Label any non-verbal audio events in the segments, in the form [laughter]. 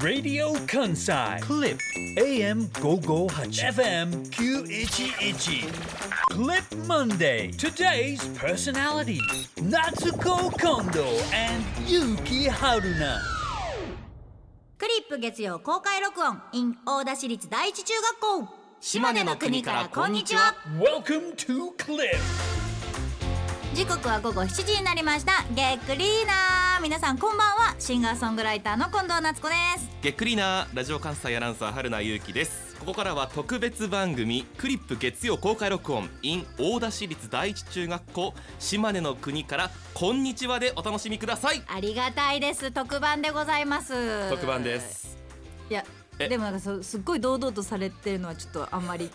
Radio Kansai Clip AM 558 FM 911 Clip Monday Today's personality Natsuko Kondo and Yuki Haruna クリップ月曜公開録音 in 大田市立第一中学校島根の国からこんにちは Welcome to Clip 時刻は午後7時になりましたゲックリーナー皆さんこんばんは。シンガーソングライターの近藤夏子です。ゲックリーナーラジオ関西アナウンサー春名優希です。ここからは特別番組クリップ月曜公開録音。in 大田市立第一中学校島根の国からこんにちはでお楽しみください。ありがたいです。特番でございます。特番です。いやえ。でもなんかそすっごい堂々とされてるのはちょっとあんまり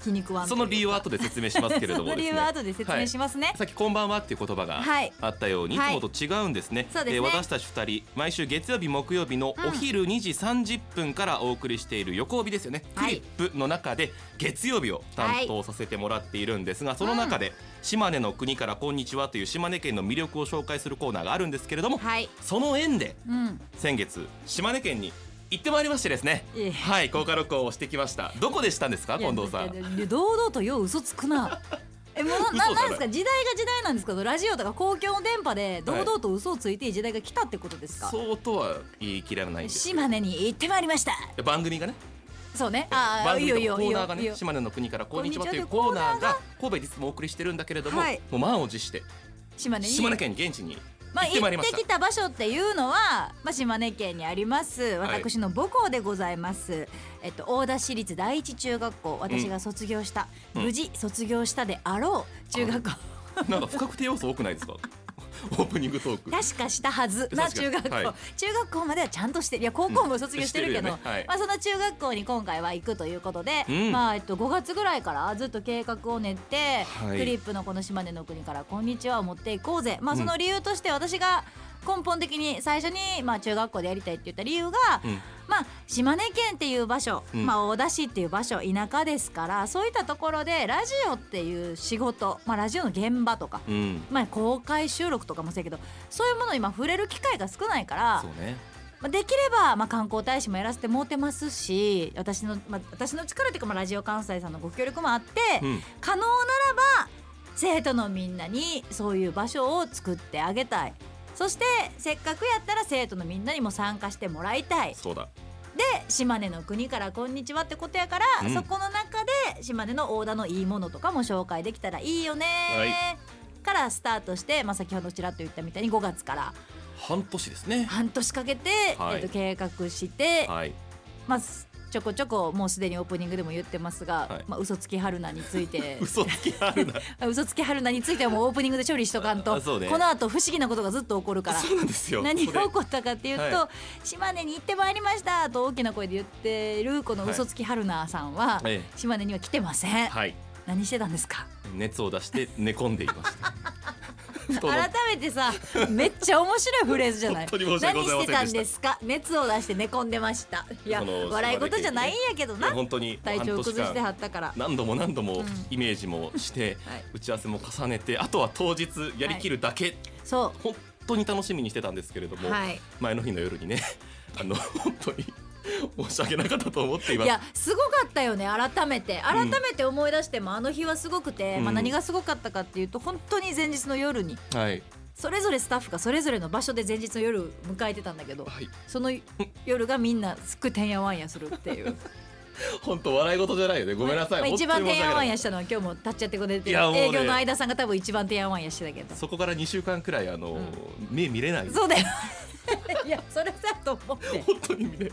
気に食わんその理由は後で説明しますけれども [laughs] その理由は後で説明しますね。はい。さっきこんばんはっていう言葉がはい。あったように、はい。い、つもと違うんですね,、そうですね。私たち二人毎週月曜日木曜日のお昼2時30分からお送りしている横帯ですよね、はい。クリップの中で月曜日を担当させてもらっているんですが、その中で島根の国からこんにちはという島根県の魅力を紹介するコーナーがあるんですけれども、はい。その縁でうん。先月島根県に行ってまいりましてですね。はい公開録音をしてきました。どこでしたんですか近藤さん？堂々とよう嘘つくな。[laughs] えもうななんですか時代が時代なんですけどラジオとか公共の電波で。堂々と嘘をついていい時代が来たってことですか、そうとは言い切らない島根に行ってまいりました。番組がね。そうね。ああ番組いいよいいよとコーナーがね島根の国からこんにちはというコーナーが。神戸でいつもお送りしてるんだけれども、はい。もう満を持して島根に。島根県現地にまあ、行ってきた場所っていうのは、まあ、島根県にあります。私の母校でございます、えっと、大田市立第一中学校。私が卒業した、うん。無事卒業したであろう中学校。なんか不確定要素多くないですか？[laughs] オープニングトーク。確かしたはずな中学校、はい。中学校まではちゃんとしてるいや高校も卒業してるけど、うんね。はい。まあ、その中学校に今回は行くということで、うん。まあえっと、5月ぐらいからずっと計画を練って、はい。クリップのこの島根の国から「こんにちは」を持っていこうぜ、まあ、その理由として私が根本的に最初に、まあ、中学校でやりたいって言った理由が、うん。まあ、島根県っていう場所、うん。まあ、大田市っていう場所田舎ですからそういったところでラジオっていう仕事、まあ、ラジオの現場とかうん。まあ、公開収録とかもそうやけどそういうものに今触れる機会が少ないからまあ、できれば、まあ、観光大使もやらせてもうてますし私の,、まあ、私の力というか、まあ、ラジオ関西さんのご協力もあって、うん。可能ならば生徒のみんなにそういう場所を作ってあげたいそしてせっかくやったら生徒のみんなにも参加してもらいたい。そうだ。で島根の国からこんにちはってことやから、うん。そこの中で島根の大田のいいものとかも紹介できたらいいよね、はい。からスタートして、まあ、先ほどちらっと言ったみたいに5月から。半年ですね。半年かけて、はい。えー、と計画して、はい。まあすちょこちょこもうすでにオープニングでも言ってますが、はい。まあ、嘘つき春菜について。[laughs] 嘘つきあるな嘘つき春菜についてはもうオープニングで処理しとかんと、ね。この後不思議なことがずっと起こるから。何が起こったかっていうと、は島根に行ってまいりましたと大きな声で言ってるこの嘘つき春菜さんは、え。島根には来てません、はい。何してたんですか？熱を出して寝込んでいました改めてさめっちゃ面白いフレーズじゃない？何してたんですか？熱を出して寝込んでました。いや笑い事じゃないんやけどな。本当に体調崩して間はったから。何度も何度もうん。イメージもして、はい。打ち合わせも重ねてあとは当日やりきるだけ、そ本当に楽しみにしてたんですけれども、うはい。前の日の夜にねあの本当に申し訳なかったと思っています。いやすごかったよね改めて。改めて思い出しても、あの日はすごくて、まあ、うん何がすごかったかっていうと本当に前日の夜にはい。それぞれスタッフがそれぞれの場所で前日の夜迎えてたんだけどはい。その夜がみんなすっごいてんやわんやするっていう。[laughs] 本当笑い事じゃないよね。ごめんなさい、まあ、一番てんやわんやしたのは今日も立っちゃってくれてね。営業の間さんが多分一番てんやわんやしてたけど。そこから2週間くらいあの、うん。目見れない。そうだよ [laughs] いやそれさと思って。本当にね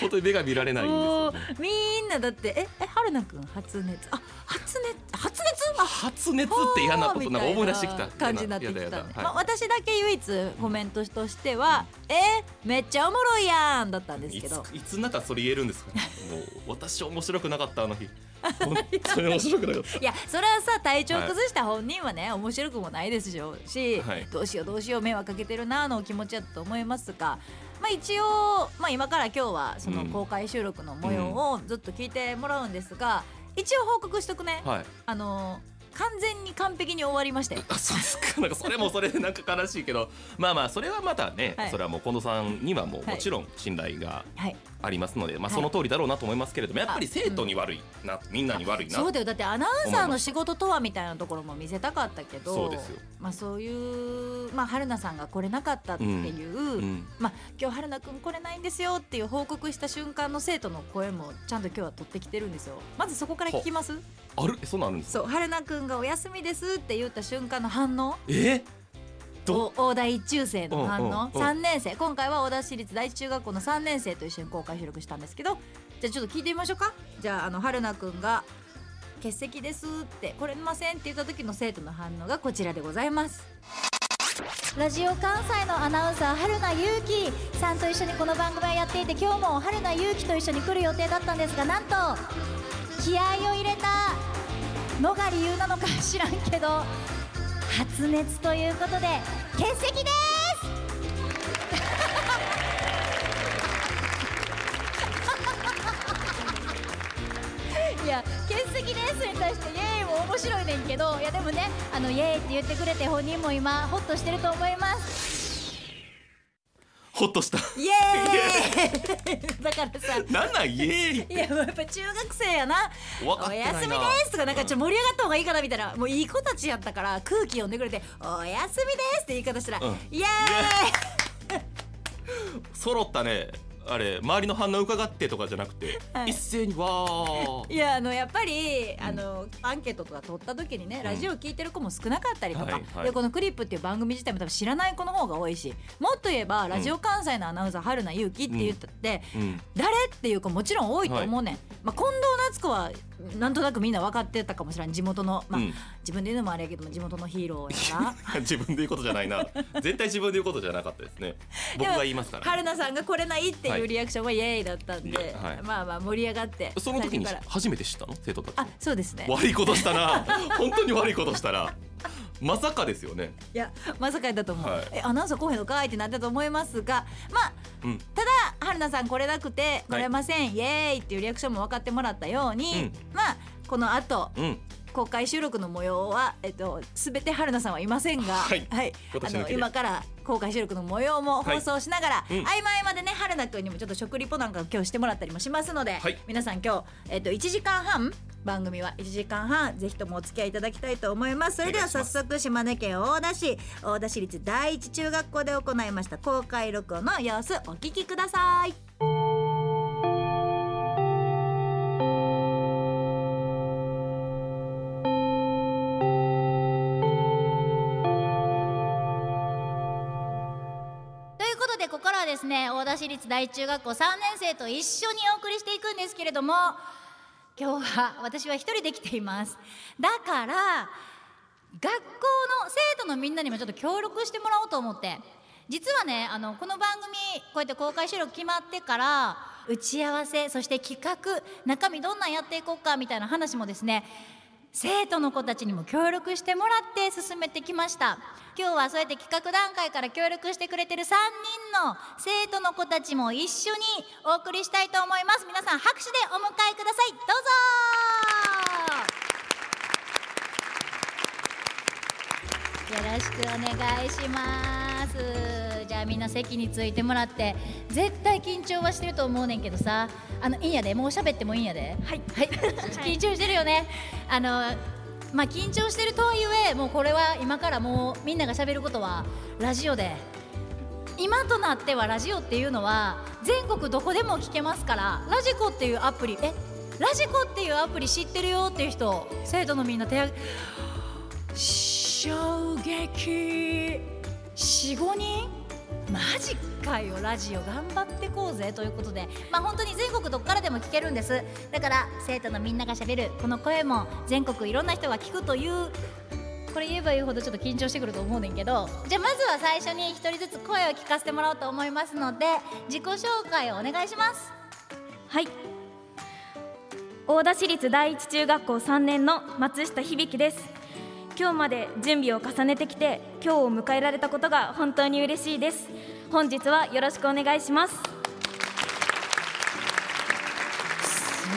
本当に目が見られないんですよ。ねみんなだってええ春菜くん発熱？あ発熱？発熱？あ発熱って嫌なことなんか思い出してきた。感じになってきた、ね。やだやだまあ、はい。私だけ唯一コメントとしては「えめっちゃおもろいやん」だったんですいけど。ついつになったらそれ言えるんですかもう私面白くなかったあの日本当に面白くなかった。いやそれはさ体調崩した本人はね、面白くもないですよし、はい。どうしようどうしよう迷惑かけてるなのお気持ちだと思いますが、まあ、一応、まあ、今から今日はそのうん。公開収録の模様をずっと聞いてもらうんですが、一応報告しとくね、はい。あの完全に完璧に終わりましたよ。あそうですか。なんかそれもそれでなんか悲しいけど。まあまあそれはまたね、はい。それはもう近藤さんにはもうはい。もちろん信頼がはい。ありますので、まあはい。その通りだろうなと思いますけれどもやっぱり生徒に悪いな、みんなに悪いなそうだよ。だってアナウンサーの仕事とはみたいなところも見せたかったけどそうですよ。まあそういうまあ春菜さんが来れなかったっていう、うん。まあ今日春菜くん来れないんですよっていう報告した瞬間の生徒の声もちゃんと今日は取ってきてるんですよ。まずそこから聞きます？ある？えそんなんあるんですか？そう春菜くんがお休みですって言った瞬間の反応？え？ど？お大田一中生の反応、うんうんうん。3年生。今回は大田市立第一中学校の3年生と一緒に公開収録したんですけどじゃあちょっと聞いてみましょうか。じゃああの春菜くんが「欠席です」って「来れません」って言った時の生徒の反応がこちらでございます。ラジオ関西のアナウンサー春名優紀さんと一緒にこの番組をやっていて今日も春名優紀と一緒に来る予定だったんですがなんと気合を入れたのが理由なのか知らんけど発熱ということで欠席です！[laughs] いや欠席ですに対してイエーイも面白いねんけどいやでもねあのイエーイって言ってくれて本人も今ホッとしてると思います。ほっとした。イエーイ。[laughs] だからさ。なんなんイエーイいやもうやっぱ中学生やな。お休みですとかなんかちょっと盛り上がった方がいいかなみたいな。もういい子たちやったから空気読んでくれてお休みですって言い方したら、うん。イエ揃ったねあれ周りの反応伺ってとかじゃなくて、はい。一斉にわー。いやあのやっぱりあのアンケートとか取った時にねラジオ聞いてる子も少なかったりとか、でこの「クリップ」っていう番組自体も多分知らない子の方が多いしもっと言えばラジオ関西のアナウンサー春名優紀って言ったって、うん。誰っていう子もちろん多いと思うねん、まあ、近藤夏子はなんとなくみんな分かってたかもしれん。地元の、まあうん。自分で言うのもあれやけども地元のヒーローやから。[laughs] 自分で言うことじゃないな。[laughs] 絶対自分で言うことじゃなかったですね。僕が言いますから、春菜さんが来れないっていうリアクションはイエーイだったんで、はい。まあまあ盛り上がってその時に最初から。初めて知ったの？生徒たちあそうですね。悪いことしたな。[laughs] 本当に悪いことしたら。まさかですよね。いやまさかやったと思う、はい。えアナウンサー来へんのかい？ってなったと思いますがまあうん。ただ春菜さん来れなくて来れません、イエーイっていうリアクションも分かってもらったように、まあこの後うん。公開収録の模様は、えっと、全て春菜さんはいませんが、はい。あの今から公開収録の模様も放送しながら、いうん。合間合間でね春菜くんにもちょっと食リポなんかを今日してもらったりもしますので、はい。皆さん今日、えっと、1時間半番組は1時間半ぜひともお付き合いいただきたいと思います。それでは早速島根県大田市大田市立第一中学校で行いました公開録音の様子お聞きください。ということでここからはですね大田市立第一中学校3年生と一緒にお送りしていくんですけれども今日は私は一人で来ています。だから学校の生徒のみんなにもちょっと協力してもらおうと思って。実はねあのこの番組こうやって公開収録決まってから打ち合わせそして企画中身どんなんやっていこうかみたいな話もですね生徒の子たちにも協力してもらって進めてきました。今日はそうやって企画段階から協力してくれてる3人の生徒の子たちも一緒にお送りしたいと思います。皆さん拍手でお迎えください。どうぞ。よろしくお願いします。じゃあみんな席についてもらって絶対緊張はしてると思うねんけどさあのいいんやでもう喋ってもいいんやで。はい。はい。緊張してるよね。あのまあ緊張してるとはいえもうこれは今からもうみんなが喋ることはラジオで。今となってはラジオっていうのは全国どこでも聞けますからラジコっていうアプリえラジコっていうアプリ知ってるよっていう人生徒のみんな手挙げ衝撃。45人？マジかよラジオ頑張ってこうぜということで。まあ本当に全国どこからでも聞けるんです。だから生徒のみんながしゃべるこの声も全国いろんな人が聞くというこれ言えば言うほどちょっと緊張してくると思うねんけど。じゃあまずは最初に一人ずつ声を聞かせてもらおうと思いますので自己紹介をお願いします。はい。大田市立第一中学校3年の松下響です。今日まで準備を重ねてきて今日を迎えられたことが本当に嬉しいです。本日はよろしくお願いします。素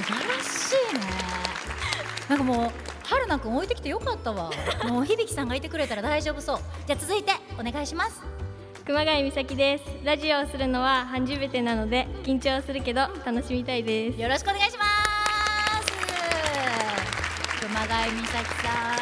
晴らしいね。なんかもう春菜くん置いてきてよかったわ。もう響さんがいてくれたら大丈夫そう。じゃあ続いてお願いします。熊谷美咲です。ラジオをするのは初めてなので緊張するけど楽しみたいです。よろしくお願いします。熊谷美咲さん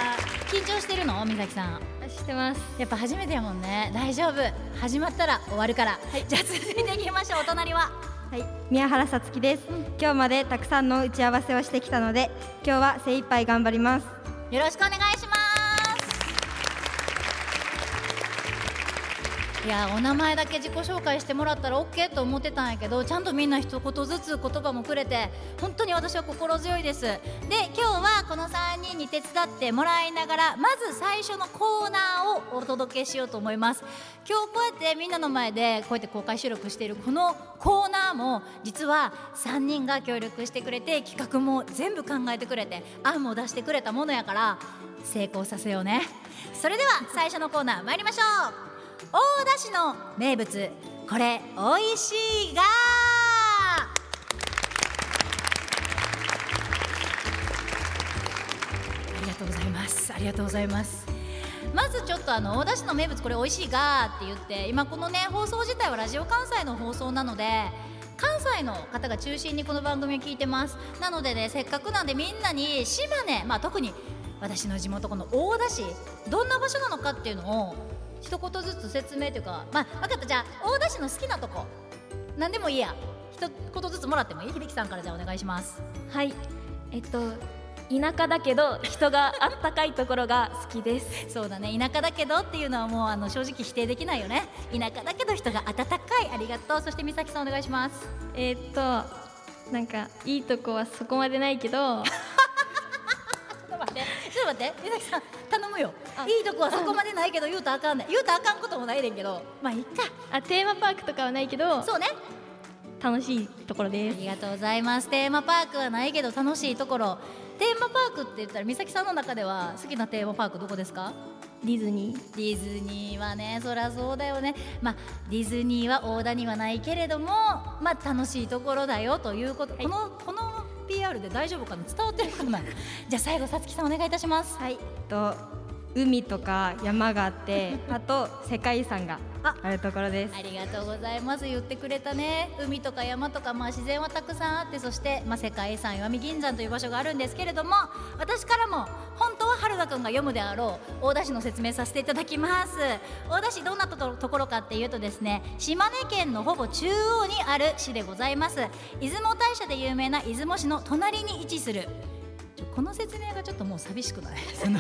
緊張してるの？美咲さん。知ってます。やっぱ初めてやもんね。大丈夫。始まったら終わるから、じゃあ続いていきましょう。お隣は？はい、宮原さつきです、今日までたくさんの打ち合わせをしてきたので今日は精一杯頑張ります。よろしくお願いいやお名前だけ自己紹介してもらったら OK と思ってたんやけどちゃんとみんな一言ずつ言葉もくれて本当に私は心強いです。で今日はこの3人に手伝ってもらいながらまず最初のコーナーをお届けしようと思います。今日こうやってみんなの前でこうやって公開収録しているこのコーナーも実は3人が協力してくれて企画も全部考えてくれて案も出してくれたものやから成功させようね。それでは最初のコーナー参りましょう。大田市の名物これおいしいが。ありがとうございます。ありがとうございます。まずちょっとあの大田市の名物これおいしいがって言って今このね放送自体はラジオ関西の放送なので関西の方が中心にこの番組を聞いてます。なのでねせっかくなんでみんなに島根まあ特に私の地元この大田市どんな場所なのかっていうのを一言ずつ説明というかまあ分かった。じゃあ大田市の好きなとこ。何でもいいや。一言ずつもらってもいい？響さんからじゃあお願いします。はい。えっと田舎だけど人があったかいところが好きです。[laughs] そうだね。田舎だけどっていうのはもうあの正直否定できないよね。田舎だけど人が温かい。ありがとう。そして美咲さんお願いします。えっとなんかいいとこはそこまでないけど [laughs] ちょっと待って。ちょっと待って美咲さん頼むよ。いいとこはそこまでないけど言うとあかんねん。言うとあかんこともないねんけど。まあいっか。あテーマパークとかはないけど。そうね。楽しいところあです。りがとうございます。テーマパークはないけど楽しいところ。テーマパークって言ったら美咲さんの中では好きなテーマパークどこですか？ディズニー。ディズニーはねそりゃそうだよね。まあディズニーは大田にはないけれどもまあ楽しいところだよということ、このこの PR で大丈夫かな？伝わってるかな？[laughs] じゃあ最後さつきさんお願いいたします。はい、と海とか山があって [laughs] あと世界遺産がああるところです。ありがとうございます。言ってくれたね。海とか山とか、まあ、自然はたくさんあってそして、まあ、世界遺産石見銀山という場所があるんですけれども私からも本当は春田くんが読むであろう大田市の説明させていただきます。大田市どんなととところかっていうとですね島根県のほぼ中央にある市でございます。出雲大社で有名な出雲市の隣に位置するこの説明がちょっともう寂しくない。[laughs] その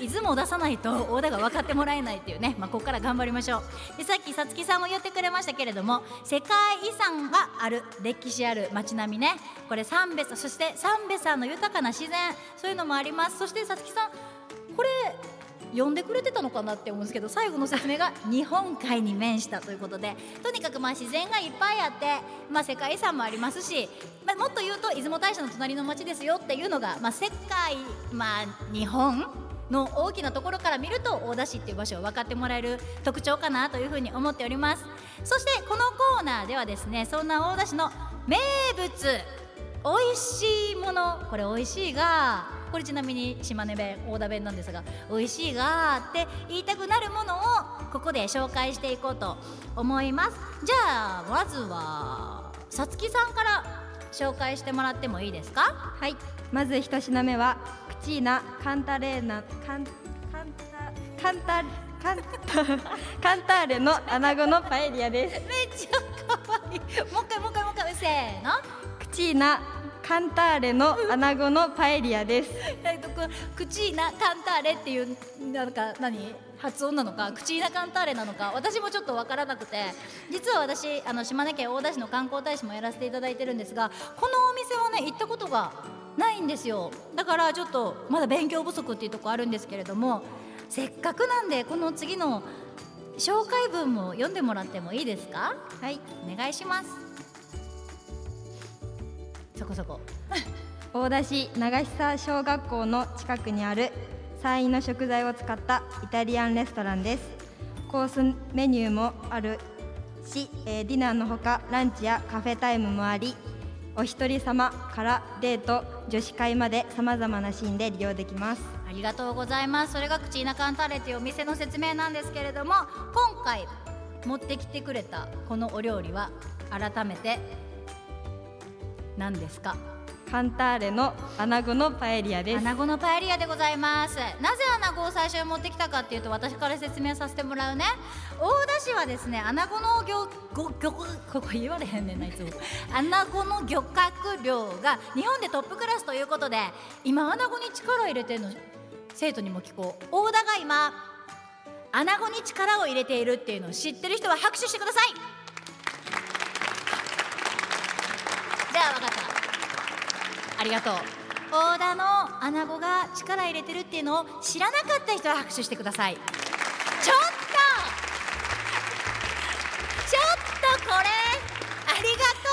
出雲を出さないと大田が分かってもらえないっていうね、まあ、ここから頑張りましょう。でさっきさつきさんも言ってくれましたけれども世界遺産がある。歴史ある街並みね。これ三別そして三瓶さんの豊かな自然。そういうのもあります。そしてさつきさんこれ読んでくれてたのかなって思うんですけど最後の説明が日本海に面したということでとにかくまあ自然がいっぱいあって、まあ、世界遺産もありますし、まあ、もっと言うと出雲大社の隣の町ですよっていうのが、まあ、世界、まあ、日本の大きなところから見ると大田市っていう場所を分かってもらえる特徴かなというふうに思っております。そしてこのコーナーではですねそんな大田市の名物美味しいものこれ美味しいがこれちなみに島根弁大田弁なんですが美味しいがって言いたくなるものをここで紹介していこうと思います。じゃあまずはさつきさんから紹介してもらってもいいですか？はい。まず一品目はクチーナカンタレーナカンカンタカンタカンタ [laughs] カンターレの穴子のパエリアです。[laughs] めっちゃ可愛いもう一回もう一回もう一回。せーの。クチーナカンターレの穴子のパエリアです。えっとこクチーナカンターレっていうなんか何発音なのかクチーナカンターレなのか私もちょっとわからなくて。実は私あの島根県大田市の観光大使もやらせていただいてるんですがこのお店はね行ったことがないんですよ。だからちょっとまだ勉強不足っていうとこあるんですけれどもせっかくなんでこの次の紹介文も読んでもらってもいいですか？はい。お願いしますそこそこ。大田市長久小学校の近くにある山陰の食材を使ったイタリアンレストランです。コースメニューもあるし、えーディナーのほかランチやカフェタイムもありお一人様からデート女子会までさまざまなシーンで利用できます。ありがとうございます。それがクチーナカンタレというお店の説明なんですけれども今回持ってきてくれたこのお料理は改めて何ですか？カンターレのアナゴのパエリアです。アナゴのパエリアでございます。なぜアナゴを最初に持ってきたかっていうと私から説明させてもらうね。大田市はですねアナゴの漁ご漁ここ言われへんねんないつも。アナゴの漁獲量が日本でトップクラスということで今アナゴに力入れてるの生徒にも聞こう。大田が今アナゴに力を入れているっていうのを知ってる人は拍手してくださいじゃあ分かった。ありがとう大田のアナゴが力入れてるっていうのを知らなかった人は拍手してください。ちょっとちょっとこれありがと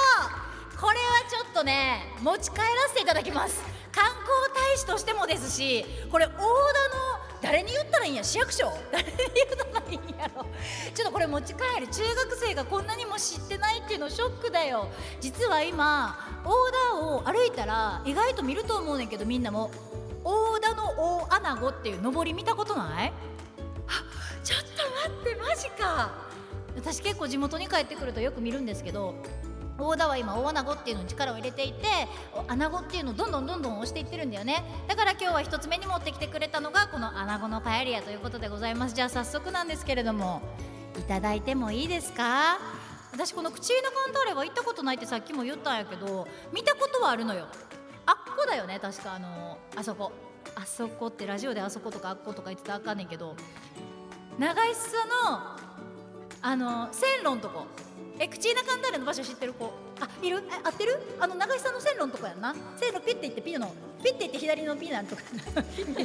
う。これはちょっとね持ち帰らせていただきます。観光大使としてもですしこれ大田の誰に言ったらいいんや市役所？誰に言ったらいいんやろ？ちょっとこれ持ち帰る中学生がこんなにも知ってないっていうのショックだよ。実は今大田を歩いたら意外と見ると思うねんけどみんなも。大田の大穴子っていう上り見たことない？ちょっと待ってマジか。私結構地元に帰ってくるとよく見るんですけど大田は今大穴子っていうのに力を入れていて穴子っていうのをどんどんどんどん押していってるんだよね。だから今日は一つ目に持ってきてくれたのがこの穴子のパエリアということでございます。じゃあ早速なんですけれどもいただいてもいいですか？私この口のカンターレは行ったことないってさっきも言ったんやけど見たことはあるのよ。あっこだよね確かあのあそこ。あそこってラジオであそことかあっことか言ってたらあかんねんけど長井須のあの線路のとこ。え口ーナカンターレの場所知ってる子？あいる？え合ってる？あの長井さんの線路のとこやんな。線路ピッて行ってピの。ピッて行って左のピなんとか。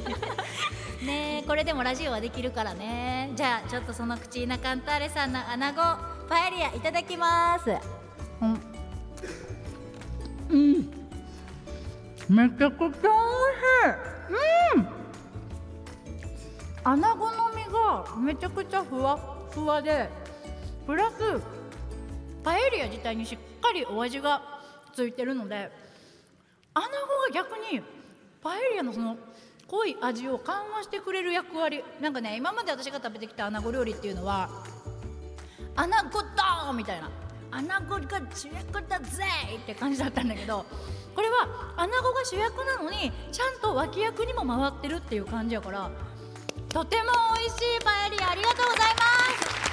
[laughs] ねえこれでもラジオはできるからね。じゃあちょっとその口ーナカンターレさんのアナゴパエリアいただきます。うん。うん。めちゃくちゃ美味しい。うん。アナゴの身がめちゃくちゃふわふわでプラスパエリア自体にしっかりお味がついてるので。アナゴが逆にパエリアのその濃い味を緩和してくれる役割。なんかね今まで私が食べてきたアナゴ料理っていうのはアナゴドーみたいな。アナゴが主役だぜって感じだったんだけどこれはアナゴが主役なのにちゃんと脇役にも回ってるっていう感じやから。とても美味しいパエリアありがとうございます。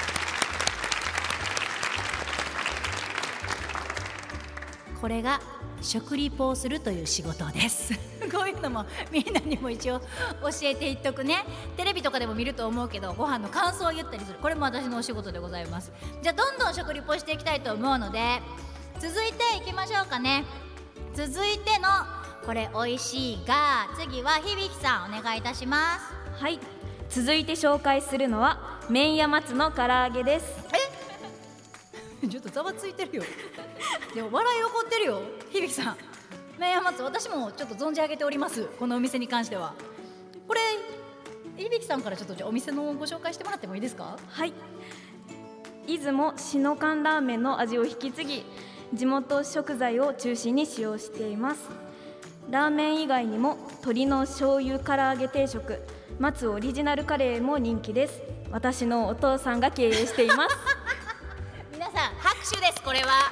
これが食リポをするという仕事です。[laughs] こういうのもみんなにも一応教えていっとくね。テレビとかでも見ると思うけどご飯の感想を言ったりする。これも私のお仕事でございます。じゃあどんどん食リポしていきたいと思うので続いていきましょうかね。続いてのこれ美味しいが次は響さんお願いいたします。はい。続いて紹介するのは麺屋松の唐揚げです [laughs] ちょっとざわついてるよ。[laughs] でも笑い起こってるよ響さん。麺屋松私もちょっと存じ上げておりますこのお店に関しては。これ響さんからちょっとじゃお店のご紹介してもらってもいいですか？はい。出雲篠缶ラーメンの味を引き継ぎ地元食材を中心に使用しています。ラーメン以外にも鶏の醤油唐揚げ定食松オリジナルカレーも人気です。私のお父さんが経営しています。さん拍手ですこれは。[laughs]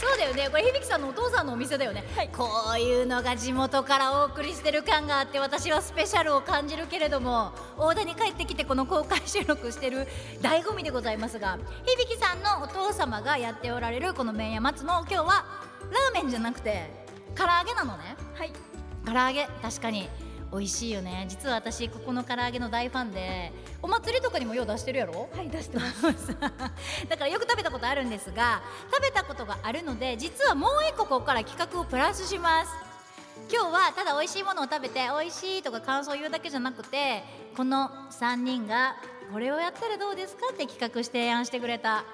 そうだよね。これ響さんのお父さんのお店だよね、こういうのが地元からお送りしてる感があって私はスペシャルを感じるけれども大田に帰ってきてこの公開収録してる [laughs] 醍醐味でございますが響さんのお父様がやっておられるこの麺屋松の今日はラーメンじゃなくて唐揚げなのね。はい。唐揚げ確かに美味しいよね。実は私ここの唐揚げの大ファンでお祭りとかにもよう出してるやろ？はい出してます。[laughs] だからよく食べたことあるんですが食べたことがあるので実はもう一個ここから企画をプラスします。今日はただ美味しいものを食べて美味しいとか感想を言うだけじゃなくてこの3人がこれをやったらどうですかって企画して提案してくれた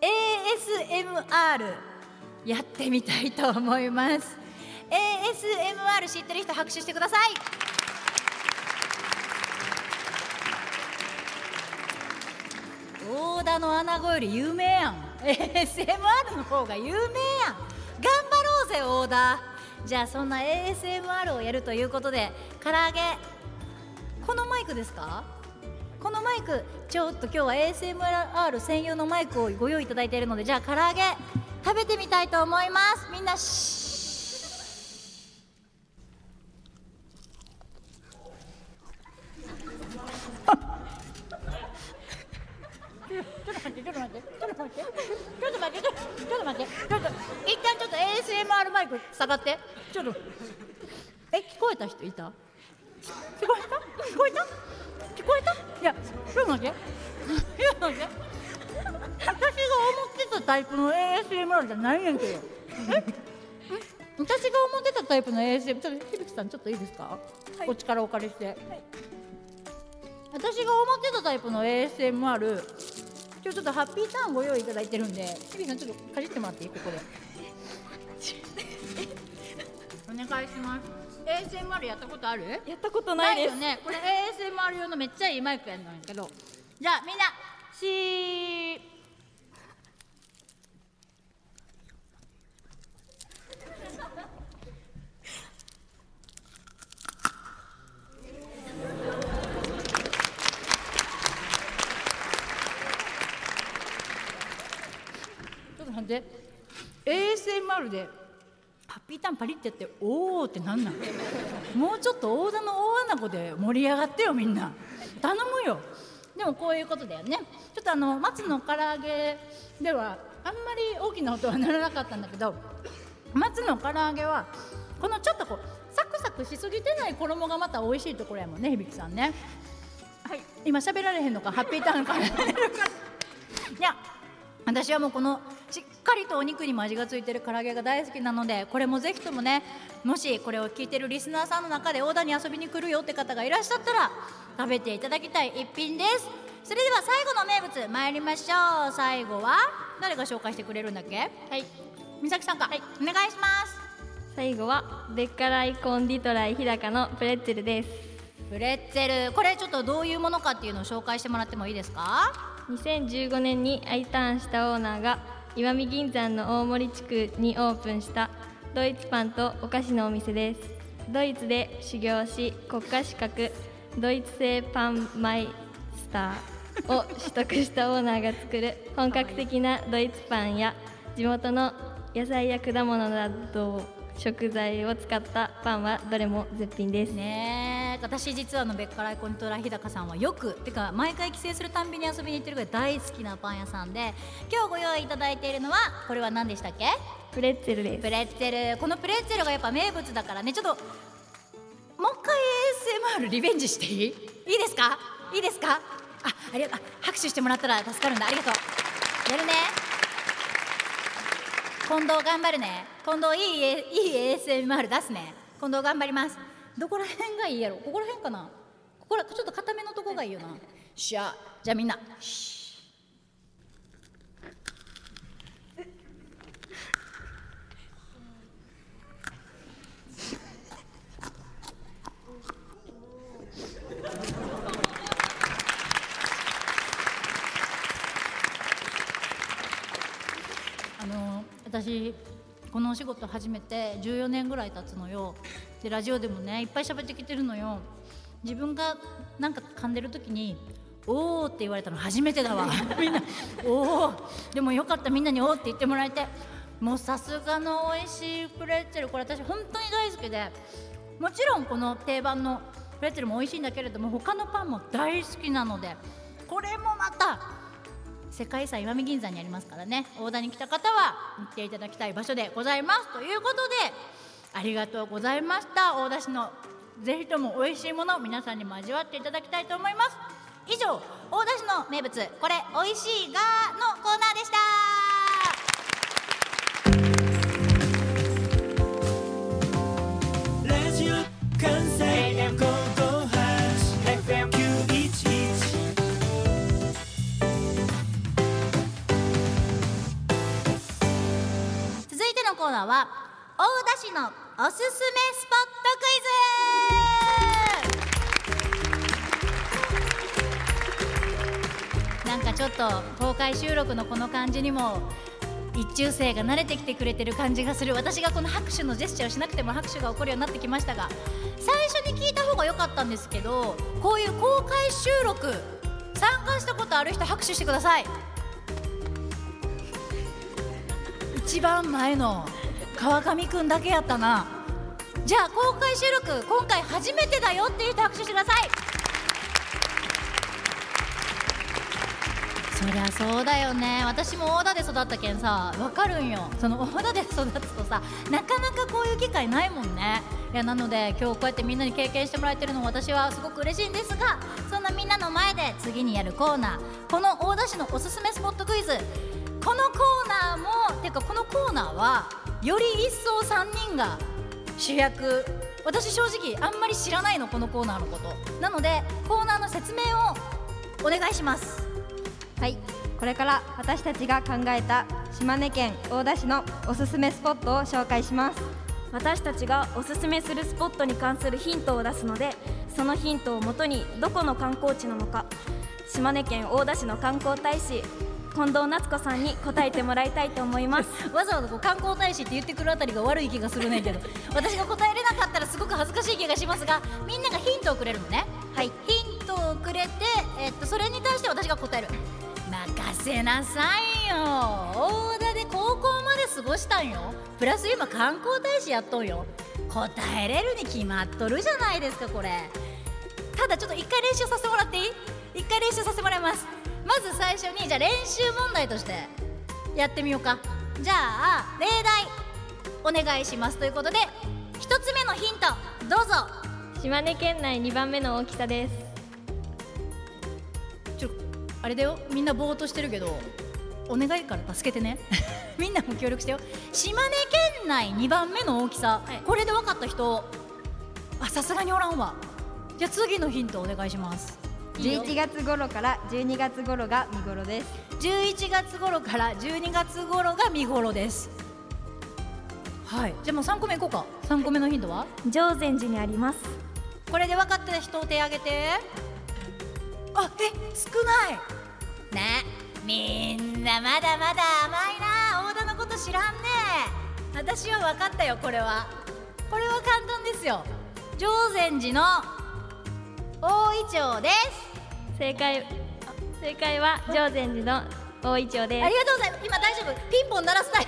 ASMR やってみたいと思います ASMR 知ってる人拍手してください。大田の穴子より有名やん。ASMR の方が有名やん。頑張ろうぜ大田じゃあそんな ASMR をやるということで唐揚げこのマイクですか？このマイクちょっと今日は ASMR 専用のマイクをご用意いただいているのでじゃあ唐揚げ食べてみたいと思います。みんなシーちょっと待ってちょっと待ってちょっと待ってちょっと待ってちょっと待ってちょっと待ってちょっと一旦ちょっと ASMR マイク下がって。ちょっと。え聞こえた人いた？聞こえた？聞こえた？聞こえた？いやちょっと待って。ちょっと待って。私が思ってたタイプの ASMR じゃないやんけど。え？私が思ってたタイプの ASMR ちょっと響さんちょっといいですか、お力お借りして、私が思ってたタイプの ASMR 今日ちょっとハッピーターンご用意いただいてるんで響さんちょっとかじってもらっていい？ここで。[laughs] お願いします。ASMR やったことある？やったことないです。よね。これ ASMR 用のめっちゃいいマイクやんなんやけどじゃあみんなしーちょっと待って ASMR でハッピーターンパリってやっておおってなんなん？もうちょっと大田の大穴子で盛り上がってよみんな。頼むよ。でもこういうことだよね。ちょっとあの松の唐揚げではあんまり大きな音はならなかったんだけど松の唐揚げはこのちょっとこうサクサクしすぎてない衣がまた美味しいところやもんね響さんね。はい。今喋られへんのかハッピーターンから。[laughs] いや私はもうこのしっかりとお肉にも味がついてる唐揚げが大好きなのでこれもぜひともねもしこれを聞いてるリスナーさんの中で大田に遊びに来るよって方がいらっしゃったら食べていただきたい一品です。それでは最後の名物参りましょう。最後は誰が紹介してくれるんだっけ？はい。美咲さんか、はい、お願いします。最後はベッカライコンディトライ日高のプレッツェルです。プレッツェル。これちょっとどういうものかっていうのを紹介してもらってもいいですか？2015年に I ターンしたオーナーが石見銀山の大森地区にオープンしたドイツパンとお菓子のお店です。ドイツで修行し国家資格ドイツ製パンマイスターを取得したオーナーが作る本格的なドイツパンや地元の野菜や果物など食材を使ったパンはどれも絶品です。ねえ。私実はあのベッカライコントラ日高さんはよくてか毎回帰省するたんびに遊びに行ってるぐらい大好きなパン屋さんで今日ご用意いただいているのはこれは何でしたっけ？プレッツェルです。プレッツェル。このプレッツェルがやっぱ名物だからね。ちょっともう一回 ASMR リベンジしていい？いいですか？いいですか？あありがとう。あ拍手してもらったら助かるんだ。ありがとう。やるね近藤頑張るね。近藤いいいい ASMR 出すね。近藤頑張ります。どこら辺がいいやろ？ここら辺かな？ここらちょっと固めのとこがいいよな。しゃ。じゃあみんな。しあの私このお仕事始めて14年ぐらい経つのよ。でラジオでもねいっぱい喋ってきてるのよ。自分がなんか噛んでる時に「おー」って言われたの。初めてだわ。[laughs] みんな「おー」でもよかった。みんなに「おー」って言ってもらえて。もうさすがの美味しいプレッツェル。これ私本当に大好きで。もちろんこの定番のプレッツェルも美味しいんだけれども他のパンも大好きなので。これもまた世界遺産石見銀山にありますからね。大田に来た方は行っていただきたい場所でございます。ということでありがとうございました。大田市のぜひとも美味しいもの皆さんにも味わっていただきたいと思います。以上大田市の名物これ美味しいがのコーナーでした。ーは大田市のおすすめスポットクイズなんかちょっと公開収録のこの感じにも一中生が慣れてきてくれてる感じがする。私がこの拍手のジェスチャーをしなくても拍手が起こるようになってきましたが最初に聞いた方が良かったんですけどこういう公開収録参加したことある人拍手してください。一番前の川上くんだけやったな。じゃあ公開収録今回初めてだよっていう人拍手してください。そりゃそうだよね。私も大田で育ったけんさわかるんよ。その大田で育つとさなかなかこういう機会ないもんね。いやなので今日こうやってみんなに経験してもらえてるの私はすごく嬉しいんですがそんなみんなの前で次にやるコーナー。この大田市のおすすめスポットクイズ。このコーナーもっていうかこのコーナーはより一層3人が主役。私正直あんまり知らないのこのコーナーのこと。なのでコーナーの説明をお願いします。はい。これから私たちが考えた島根県大田市のおすすめスポットを紹介します。私たちがおすすめするスポットに関するヒントを出すのでそのヒントをもとにどこの観光地なのか島根県大田市の観光大使近藤夏子さんに答えてもらいたいと思います。[laughs] わざわざこう観光大使って言ってくるあたりが悪い気がするねんけど。私が答えれなかったらすごく恥ずかしい気がしますがみんながヒントをくれるのね。はい。ヒントをくれて、えっと、それに対して私が答える。任せなさいよ。大田で高校まで過ごしたんよ。プラス今観光大使やっとんよ。答えれるに決まっとるじゃないですかこれ。ただちょっと一回練習させてもらっていい？一回練習させてもらいますまず最初にじゃあ練習問題としてやってみようか。じゃあ例題お願いしますということで一つ目のヒントどうぞ。島根県内2番目の大きさです。ちょあれだよ。みんなぼーっとしてるけどお願いから助けてね。[laughs] みんなも協力してよ。島根県内2番目の大きさ、はい。これで分かった人あさすがにおらんわ。じゃあ次のヒントお願いします11月頃から12月頃が見頃です。11月頃から12月頃が見頃です。はい。じゃあもう3個目いこうか。3個目のヒントは？常禅寺にあります。これで分かった人手挙げて。あえ少ない。ね。みんなまだまだ甘いな。大田のこと知らんね。私は分かったよこれは。これは簡単ですよ。常禅寺の大イチョウです。正解正解は常禅寺の大イチョウです。ありがとうございます。今大丈夫？ピンポン鳴らすタイ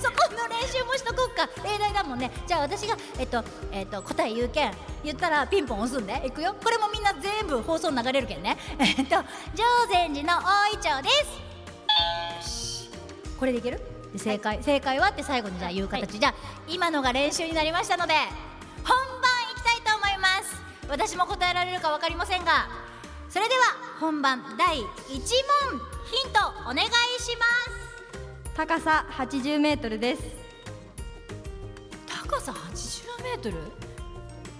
そこの練習もしとこうか。例題だもんね。じゃあ私がえっとえっと答え言うけん。言ったらピンポン押すんで。いくよ。これもみんな全部放送に流れるけんね。えっと常禅寺の大イチョウです。よし。これでいける？で正解、正解は？って最後にじゃあ言う形、じゃあ今のが練習になりましたので本番私も答えられるか分かりませんがそれでは本番第1問ヒントお願いします。高さ80メートルです。高さ80メートル？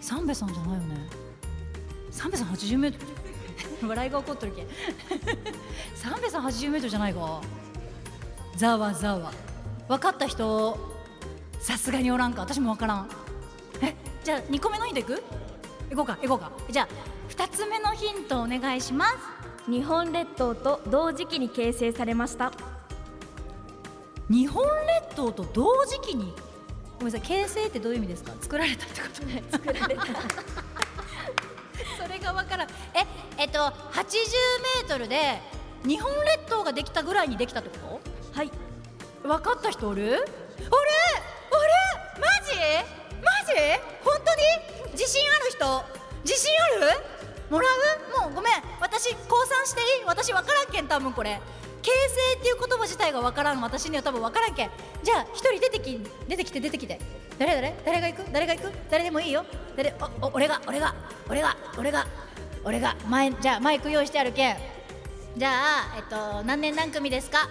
三瓶さんじゃないよね。三瓶さん80メートル？[laughs] 笑いが起こっとるけん。[laughs] 三瓶さん80メートルじゃないか。ざわざわ。分かった人さすがにおらんか。私も分からん。えじゃあ2個目のヒントいく？いこうかいこうか。じゃあ2つ目のヒントお願いします。日本列島と同時期に形成されました。日本列島と同時期に？ごめんなさい形成ってどういう意味ですか？作られたってこと？[laughs] 作られた。それがわからん。ええっと80メートルで日本列島ができたぐらいにできたってこはい。と分かった人おる？おる？おる？マジ？マジ？本当に？自信ある人？自信ある？もらう？もうごめん。私降参していい？私分からんけん多分これ。形成っていう言葉自体が分からん。私には多分分からんけん。じゃあ一人出てき出てきて出てきて。誰？誰？誰が行く？誰が行く？誰でもいいよ。誰？おお俺が。俺が。俺が。俺が。俺が。前じゃあマイク用意してあるけん。じゃあえっと何年何組ですか？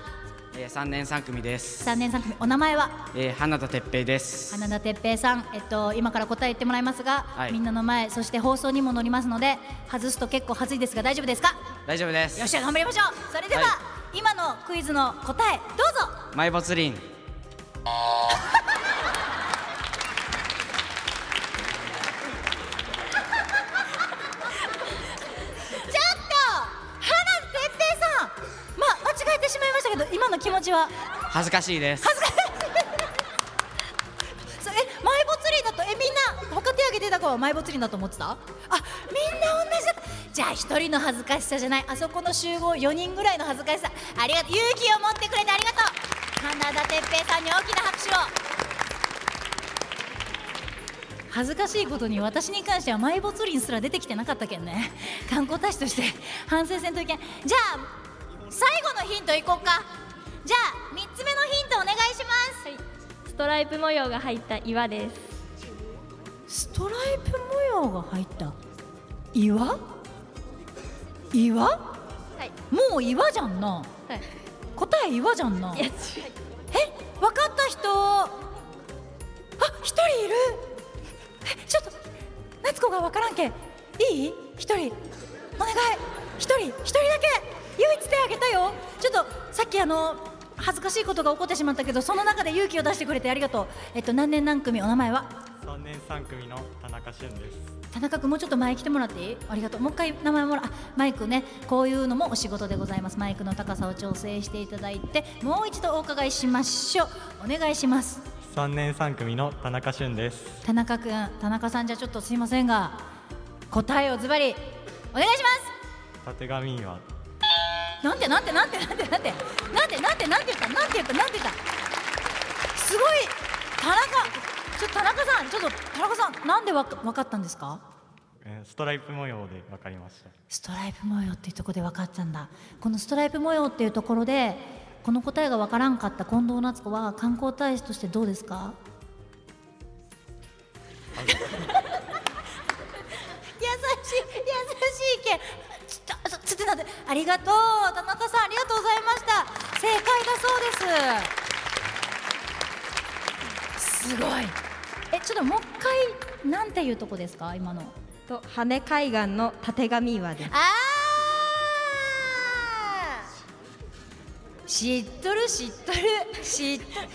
えー、3年3組です、3年3組。お名前は？えー、花田哲平です。花田哲平さん、えっと、今から答え言ってもらいますが、はい。みんなの前そして放送にも乗りますので外すと結構恥ずいですが大丈夫ですか？大丈夫です。よっしゃ頑張りましょう。それでは、はい。今のクイズの答えどうぞ。埋没林の気持ちは？恥ずかしいです。そえ埋没林だとえみんな他手挙げてた子は埋没林だと思ってた？あみんな同じだった。じゃあ一人の恥ずかしさじゃない。あそこの集合4人ぐらいの恥ずかしさ。ありがとう。勇気を持ってくれてありがとう。花田哲平さんに大きな拍手を。恥ずかしいことに私に関しては埋没林すら出てきてなかったけんね。観光大使として反省せんといけん。じゃあ最後のヒントいこうか。じゃあ3つ目のヒントお願いします、ストライプ模様が入った岩です。ストライプ模様が入った岩？岩？はい。もう岩じゃんな。はい。答え岩じゃんな。え？分かった人？あ一人いる？えちょっと夏子が分からんけいい？一人。お願い。一人。一人だけ唯一手あげたよ。ちょっとさっきあの恥ずかしいことが起こってしまったけどその中で勇気を出してくれてありがとう。えっと何年何組お名前は？3年3組の田中俊です。田中君もうちょっと前来てもらっていい？ありがとう。もう一回名前もらあマイクね。こういうのもお仕事でございます。マイクの高さを調整していただいてもう一度お伺いしましょう。お願いします。3年3組の田中俊です。田中君田中さんじゃちょっとすいませんが答えをズバリ。お願いしまたてがみはすなんてなんてなんてなんてなんてなんてなんてなんて言ったなんて言ったなんて言った。すごい田中ちょっと田中さんちょっと田中さんなんでわかわかったんですか？えーストライプ模様で分かりました。ストライプ模様っていうところで分かったんだ。このストライプ模様っていうところでこの答えが分からんかった近藤夏子は観光大使としてどうですか？[laughs] 優しい優しいけんちょっとちょっと待ってありがとう。田中さんありがとうございました。正解だそうです。すごい。えちょっともう一回なんていうとこですか？今の。と羽海岸のたてがみ岩です。あー。知っとる知っとる。知っとる。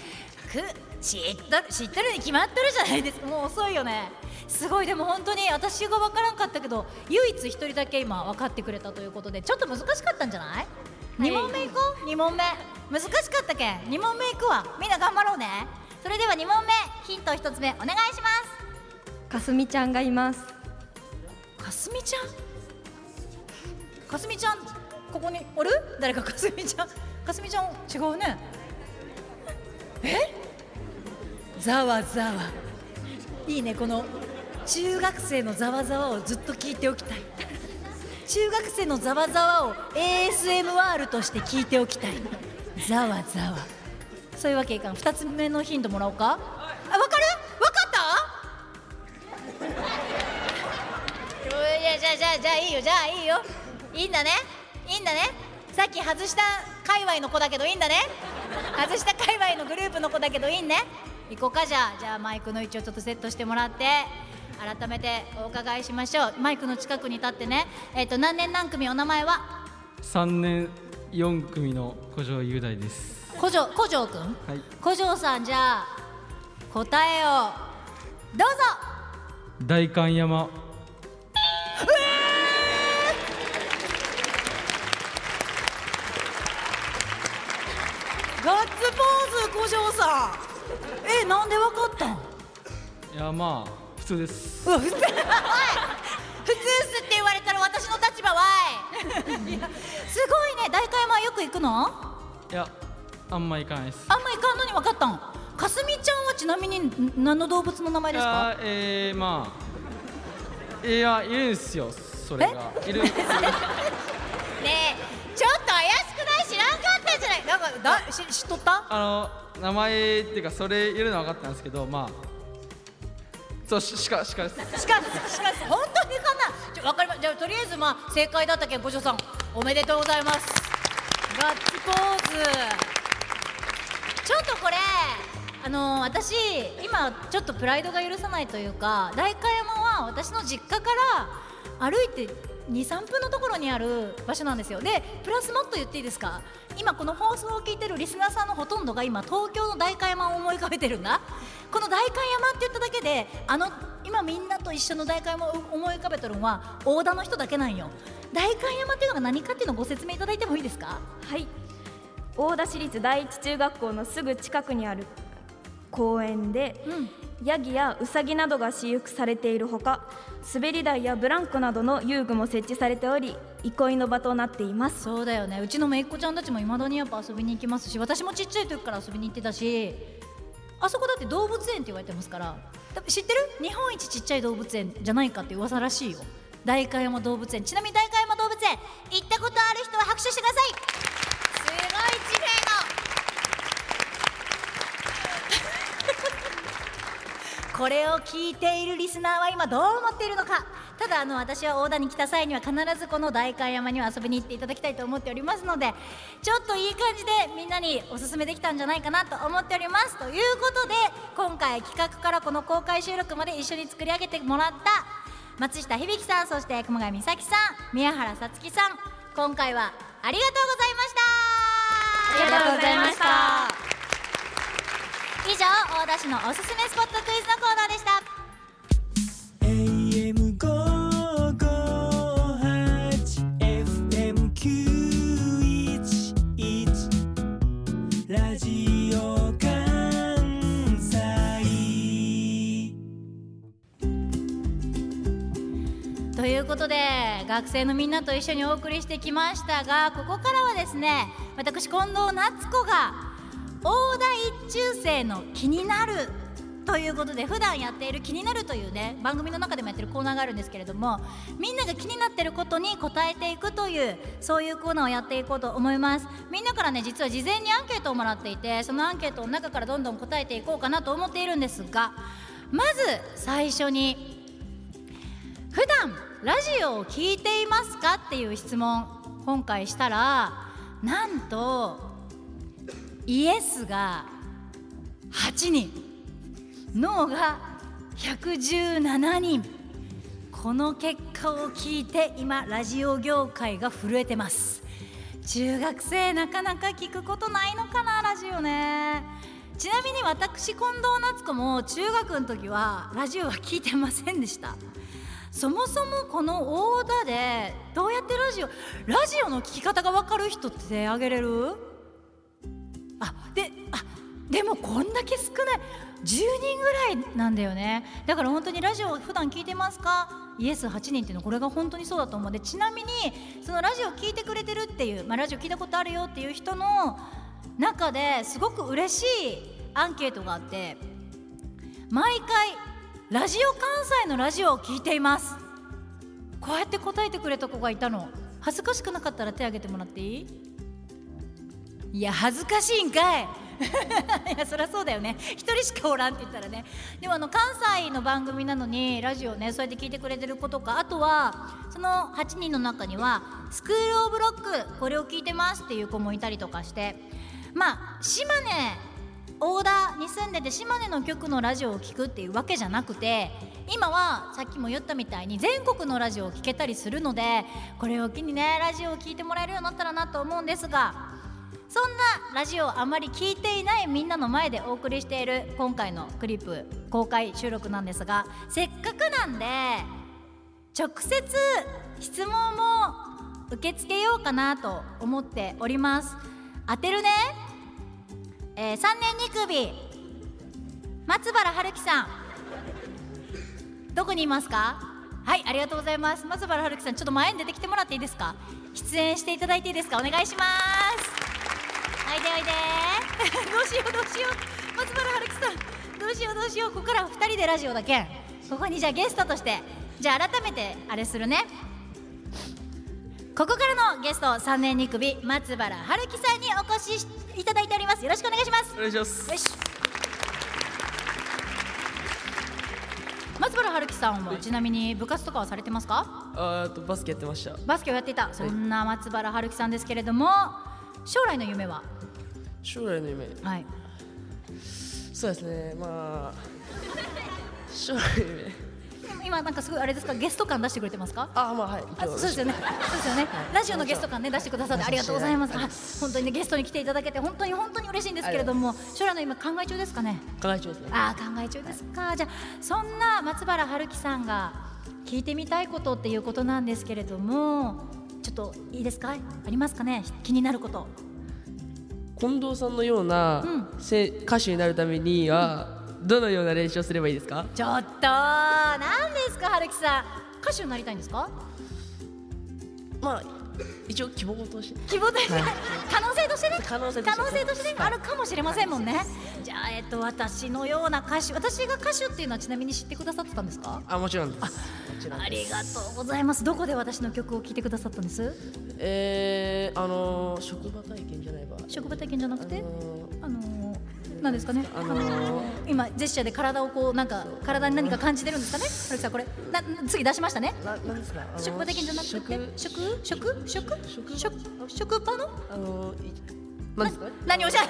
く知っとる知っとるに決まっとるじゃないですか。もう遅いよねすごい。でも本当に私が分からんかったけど唯一一人だけ今分かってくれたということでちょっと難しかったんじゃない、二問目いこう。2問目。難しかったけん。2問目いくわ。みんな頑張ろうね。それでは2問目ヒント1つ目お願いします。かすみちゃんがいます。かすみちゃん？かすみちゃんここにおる？誰かかすみちゃん？かすみちゃん違うね。え？ざわざわ。いいねこの中学生のざわざわをずっと聞いておきたい。中学生のざわざわを ASMR として聞いておきたい。ざわざわ。そういうわけいかん。2つ目のヒントもらおうか。あわかる？わかった？じゃあじゃあじゃあいいよ。じゃあいいよ。いいんだね。いいんだね。さっき外した界隈の子だけどいいんだね。外した界隈のグループの子だけどいいんね。行こうかじゃあ。じゃあマイクの位置をちょっとセットしてもらって。改めてお伺いしましょう。マイクの近くに立ってね。えっ、と何年何組？お名前は？3年4組の古城雄大です。古城古城くん？はい。古城さんじゃあ答えをどうぞ。代官山。ガッツポーズ古城さん。えなんでわかったん？いやまあ普通です。うわ普通っすって言われたら私の立場はい。い [laughs] やすごいね。代官山よく行くの？あいやあんま行かないです。んま行かんのに分かったん？かすみちゃんはちなみにん何の動物の名前いですか？やえー、まあいやいるんすよそれが。いる。[laughs] ねえちょっと怪しくない？知らんかったんじゃない？なんかだし知っとった？あの名前っていうかそれいるのは分かったんですけどまあそうししかしかです。しかしかし本当にかな。ちょわかりまじゃあとりあえずまあ正解だったけん五条さんおめでとうございます。ガッツポーズ。ちょっとこれあのー私今ちょっとプライドが許さないというか代官山は私の実家から歩いて23分のところにある場所なんですよ。でプラスもっと言っていいですか？今この放送を聞いてるリスナーさんのほとんどが今東京の代官山を思い浮かべてるんだ。この代官山って言っただけであの今みんなと一緒の代官山を思い浮かべてるのは大田の人だけなんよ。代官山っていうのが何かっていうのをご説明いただいてもいいですか？はい。大田市立第一中学校のすぐ近くにある公園で、ヤギやウサギなどが飼育されているほか滑り台やブランコなどの遊具も設置されており憩いの場となっています。そうだよね。うちのめいっ子ちゃんたちもいまだにやっぱ遊びに行きますし私もちっちゃい時から遊びに行ってたしあそこだって動物園って言われてますから知ってる？日本一ちっちゃい動物園じゃないかって噂らしいよ。代官山動物園。ちなみに代官山動物園行ったことある人は拍手してください。すごい地平のこれを聞いているリスナーは今どう思っているのか。ただあの私は大田に来た際には必ずこの代官山には遊びに行っていただきたいと思っておりますのでちょっといい感じでみんなにおすすめできたんじゃないかなと思っておりますということで今回企画からこの公開収録まで一緒に作り上げてもらった松下響さんそして熊谷美咲さん宮原さつきさん今回はありがとうございました。ありがとうございました。以上大田市のおすすめスポットクイズのコーナーでしたということで学生のみんなと一緒にお送りしてきましたがここからはですね私近藤夏子が大田一中生の気になるということで普段やっている気になるというね番組の中でもやってるコーナーがあるんですけれどもみんなが気になってることに答えていくというそういうコーナーをやっていこうと思います。みんなからね実は事前にアンケートをもらっていてそのアンケートの中からどんどん答えていこうかなと思っているんですがまず最初に普段ラジオを聞いていますかっていう質問今回したらなんとイエスが8人ノーが117人。この結果を聞いて今ラジオ業界が震えてます。中学生なかなか聞くことないのかなラジオね。ちなみに私近藤夏子も中学の時はラジオは聞いてませんでした。そもそもこの大田でどうやってラジオラジオの聞き方が分かる人って手挙げれる？あであでもこんだけ少ない。10人ぐらいなんだよね。だから本当にラジオ普段聞いてますか？イエス8人っていうのこれが本当にそうだと思うんで。ちなみにそのラジオ聞いてくれてるっていう、まあ、ラジオ聞いたことあるよっていう人の中ですごく嬉しいアンケートがあって毎回ラジオ関西のラジオを聞いています。こうやって答えてくれた子がいたの。恥ずかしくなかったら手挙げてもらっていい？いや恥ずかしいんかい。[laughs] いやそりゃそうだよね。一人しかおらんって言ったらね。でもあの関西の番組なのにラジオねそうやって聞いてくれてる子とかあとはその8人の中には「スクール・オブ・ロックこれを聞いてます」っていう子もいたりとかして。まあ島根大田に住んでて島根の局のラジオを聞くっていうわけじゃなくて今はさっきも言ったみたいに全国のラジオを聞けたりするのでこれを機にねラジオを聞いてもらえるようになったらなと思うんですがそんなラジオをあまり聞いていないみんなの前でお送りしている今回のクリップ公開収録なんですがせっかくなんで直接質問も受け付けようかなと思っております。当てるね、えー、3年2組。松原春樹さん。どこにいますか？はいありがとうございます。松原春樹さんちょっと前に出てきてもらっていいですか？出演していただいていいですか？お願いします。おいでおいで。[laughs] どうしようどうしよう。松原春樹さんどうしようどうしよう。ここから2人でラジオだけ。んここにじゃあゲストとして。じゃあ改めてあれするね。ここからのゲスト3年2組松原春樹さんにお越しいただいております。よろしくお願いします。お願いします。よし。松原春樹さんはちなみに部活とかはされてますか？あーとバスケやってました。バスケをやってい。たそんな松原春樹さんですけれども将来の夢は？将来の夢？はい。そうですね。まあ [laughs] 将来の夢今なんかすごいあれですかゲスト感出してくれてますか？あまあはいあそうですよね。そうですよね。ラジオのゲスト感ね出してくださってありがとうございます。あ本当にねゲストに来ていただけて本当に本当に嬉しいんですけれども将来の今考え中ですかね？考え中ですね。あー考え中ですか。じゃあそんな松原春樹さんが聞いてみたいことっていうことなんですけれどもちょっといいですか？ありますかね？気になること。近藤さんのような、せ歌手になるためにはどのような練習をすればいいですか？ちょっと何ですか春樹さん。歌手になりたいんですか？まあ一応希望として。希望として、はい。可能性としてね。可能性として。可能性としてね。あるかもしれませんもんね、じゃあえっと私のような歌手私が歌手っていうのはちなみに知ってくださってたんですか？あもちろんです。もちろんあですりがとうございます。どこで私の曲を聴いてくださったんです？えー、あのー、職場体験じゃないわ。職場体験じゃなくて？あのーなんですかね、あのー今ジェスチャーで体をこうなんか体に何か感じてるんですかね。春樹さんこれな次出しましたね。ななんですか？あのー職場的じゃなくて食？食？食？食？食？職場のあのー、いなんですか？何をおっしゃる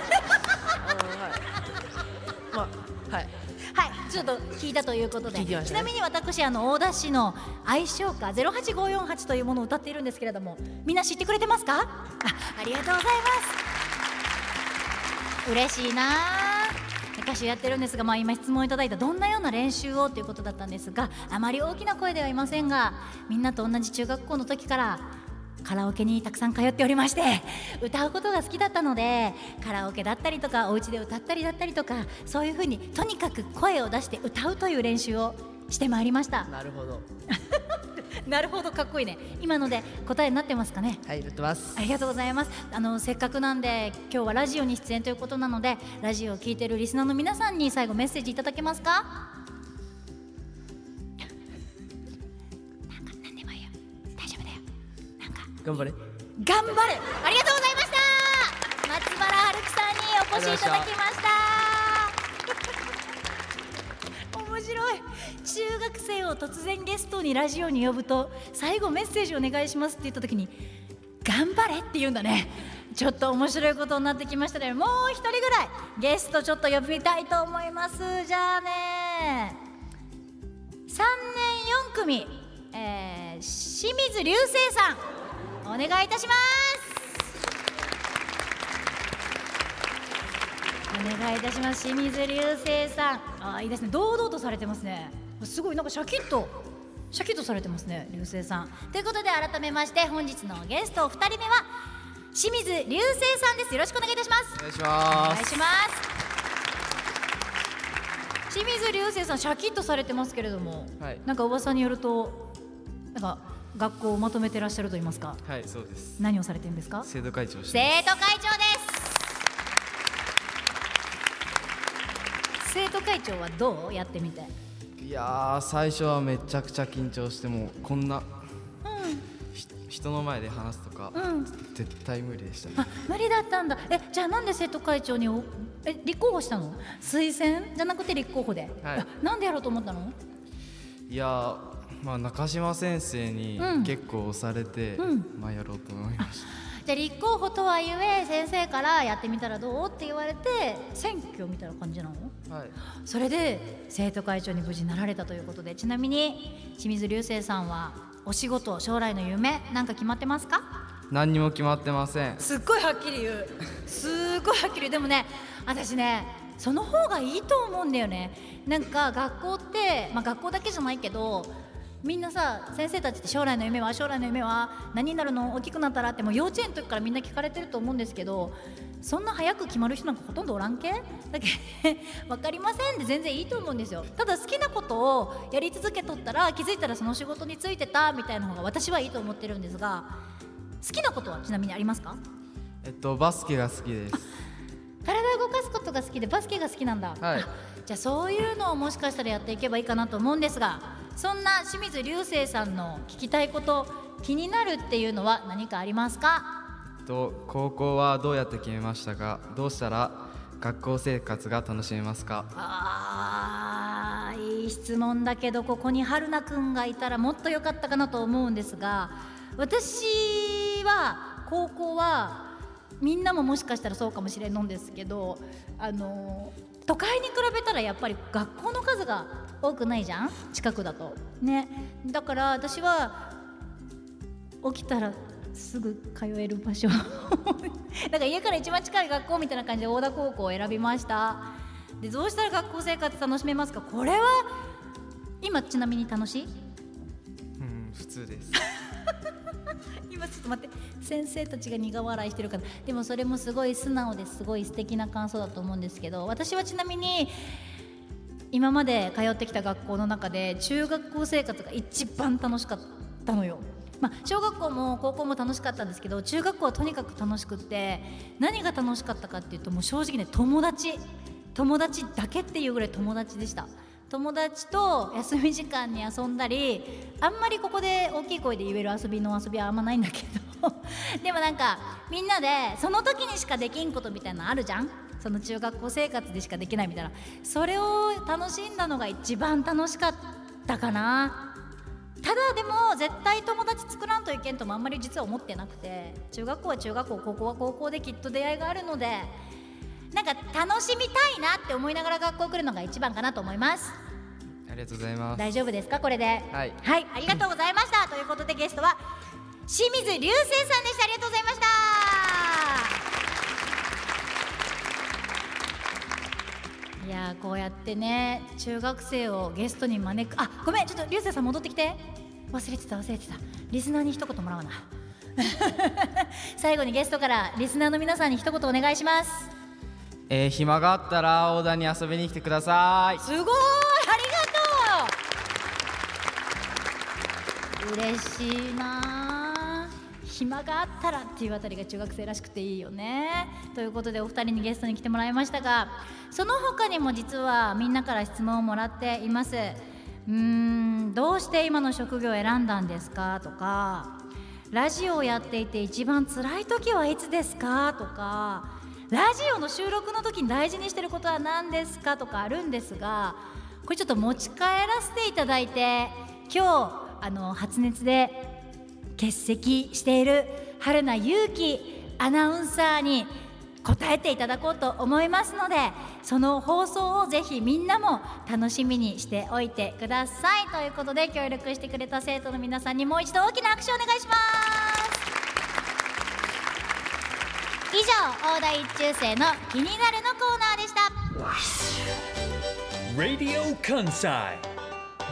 まあはい。はい、ちょっと聞いたということで、ね。ちなみに私あの大田市の愛称歌08548というものを歌っているんですけれども、みんな知ってくれてますか？[laughs] あ、ありがとうございます。嬉しいなあ。歌手やってるんですが、まあ、今質問いただいたどんなような練習をということだったんですがあまり大きな声ではいませんがみんなと同じ中学校の時からカラオケにたくさん通っておりまして歌うことが好きだったのでカラオケだったりとかお家で歌ったりだったりとかそういうふうにとにかく声を出して歌うという練習をしてまいりましたなるほどなるほどかっこいいね。今ので答えになってますかね？はいなってます。ありがとうございます。あのせっかくなんで今日はラジオに出演ということなのでラジオを聞いてるリスナーの皆さんに最後メッセージいただけますか？なんかなんでもいいよ。大丈夫だよ。頑張れ。頑張るありがとうございました。松原春樹さんにお越しいただきました中学生を突然ゲストにラジオに呼ぶと最後メッセージお願いしますって言った時に頑張れって言うんだね。ちょっと面白いことになってきましたね。もう一人ぐらいゲストちょっと呼びたいと思います。じゃあね。3年4組、えー、清水流星さん。お願いいたします。お願いいたします。清水流星さん。あーいいですね。堂々とされてますね。すごいなんかシャキッとシャキッとされてますね流星さん。ということで改めまして本日のゲストお二人目は清水流星さんです。よろしくお願いいたします。お願いしおます。清水流星さんシャキッとされてますけれども、はい。なんか噂によるとなんか学校をまとめてらっしゃると言いますかはいそうです。何をされてるんですか？生徒会長生徒会長です。生徒会長はどう？やってみていやー最初はめちゃくちゃ緊張してもうこんなひ人の前で話すとか、うん。絶対無理でしたね。あ無理だったんだ。えじゃあなんで生徒会長におえ立候補したの？推薦？じゃなくて立候補で、はい。あなんでやろうと思ったの？いやーまあ中島先生にうん。結構押されて、うん。まあやろうと思いましたじゃあ立候補とはいえ先生からやってみたらどうって言われて選挙みたいな感じなの？はい。それで生徒会長に無事なられたということでちなみに清水流星さんはお仕事将来の夢なんか決まってますか？何にも決まってません。すっごいはっきり言う。すっごいはっきり。言うでもね私ねその方がいいと思うんだよね。なんか学校って、まあ、学校だけじゃないけどみんなさ先生たちって将来の夢は将来の夢は何になるの大きくなったらってもう幼稚園の時からみんな聞かれてると思うんですけどそんな早く決まる人なんかほとんどおらんけ？だけ分かりませんで全然いいと思うんですよ。ただ好きなことをやり続けとったら気づいたらその仕事についてたみたいな方が私はいいと思ってるんですが好きなことはちなみにありますか？えっとバスケが好きです。体を動かすことが好きでバスケが好きなんだ、はい。あじゃあそういうのをもしかしたらやっていけばいいかなと思うんですがそんな清水流星さんの聞きたいこと気になるっていうのは何かありますか？と高校はどうやって決めましたか？どうしたら学校生活が楽しめますか？あーいい質問だけどここに春菜くんがいたらもっと良かったかなと思うんですが私は高校はみんなももしかしたらそうかもしれんのんですけどあの都会に比べたらやっぱり学校の数が多くないじゃん？近くだと。ね。だから私は起きたらすぐ通える場所。[laughs] だから家から一番近い学校みたいな感じで大田高校を選びました。でどうしたら学校生活楽しめますか？これは今ちなみに楽しい？うん普通です。[laughs] 今ちょっと待って。先生たちが苦笑いしてるから。でもそれもすごい素直ですごい素敵な感想だと思うんですけど私はちなみに今まで通ってきた学校の中で中学校生活が一番楽しかったのよ。まあ、小学校も高校も楽しかったんですけど中学校はとにかく楽しくって何が楽しかったかっていうともう正直ね友達。友達だけっていうぐらい友達でした。友達と休み時間に遊んだりあんまりここで大きい声で言える遊びの遊びはあんまないんだけど。[laughs] でもなんかみんなでその時にしかできんことみたいなのあるじゃん。その中学校生活でしかできないみたいな。それを楽しんだのが一番楽しかったかな。ただでも絶対友達作らんといけんともあんまり実は思ってなくて。中学校は中学校高校は高校できっと出会いがあるので。なんか楽しみたいなって思いながら学校来るのが一番かなと思います。ありがとうございます。大丈夫ですか？これで。はい。はい。ありがとうございました。ということでゲストは清水流星さんでした。ありがとうございましたいやーこうやってね中学生をゲストに招く。あごめんちょっと流星さん戻ってきて。忘れてた忘れてた。リスナーに一言もらおうな。[laughs] 最後にゲストからリスナーの皆さんに一言お願いします。えー、暇があったら大田に遊びに来てください。すごいありがとう。嬉しいな暇があったらっていうあたりが中学生らしくていいよね。ということでお二人にゲストに来てもらいましたがその他にも実はみんなから質問をもらっています。うーんどうして今の職業を選んだんですか？とかラジオをやっていて一番辛い時はいつですか？とかラジオの収録の時に大事にしてることは何ですか？とかあるんですがこれちょっと持ち帰らせていただいて今日あの発熱で欠席している春名優紀アナウンサーに答えていただこうと思いますのでその放送をぜひみんなも楽しみにしておいてくださいということで協力してくれた生徒の皆さんにもう一度大きな拍手をお願いします以上大台一中生の気になるのコーナーでした Radio Kansai.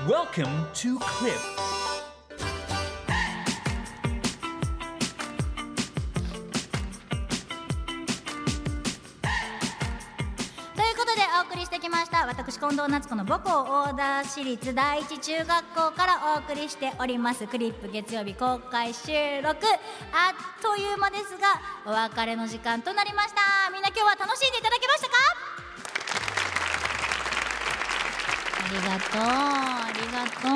Welcome to Clip. ました。私近藤夏子の母校大田市立第一中学校からお送りしております。クリップ月曜日公開収録。あっという間ですがお別れの時間となりました。みんな今日は楽しんでいただけましたか？ありがとう。ありがと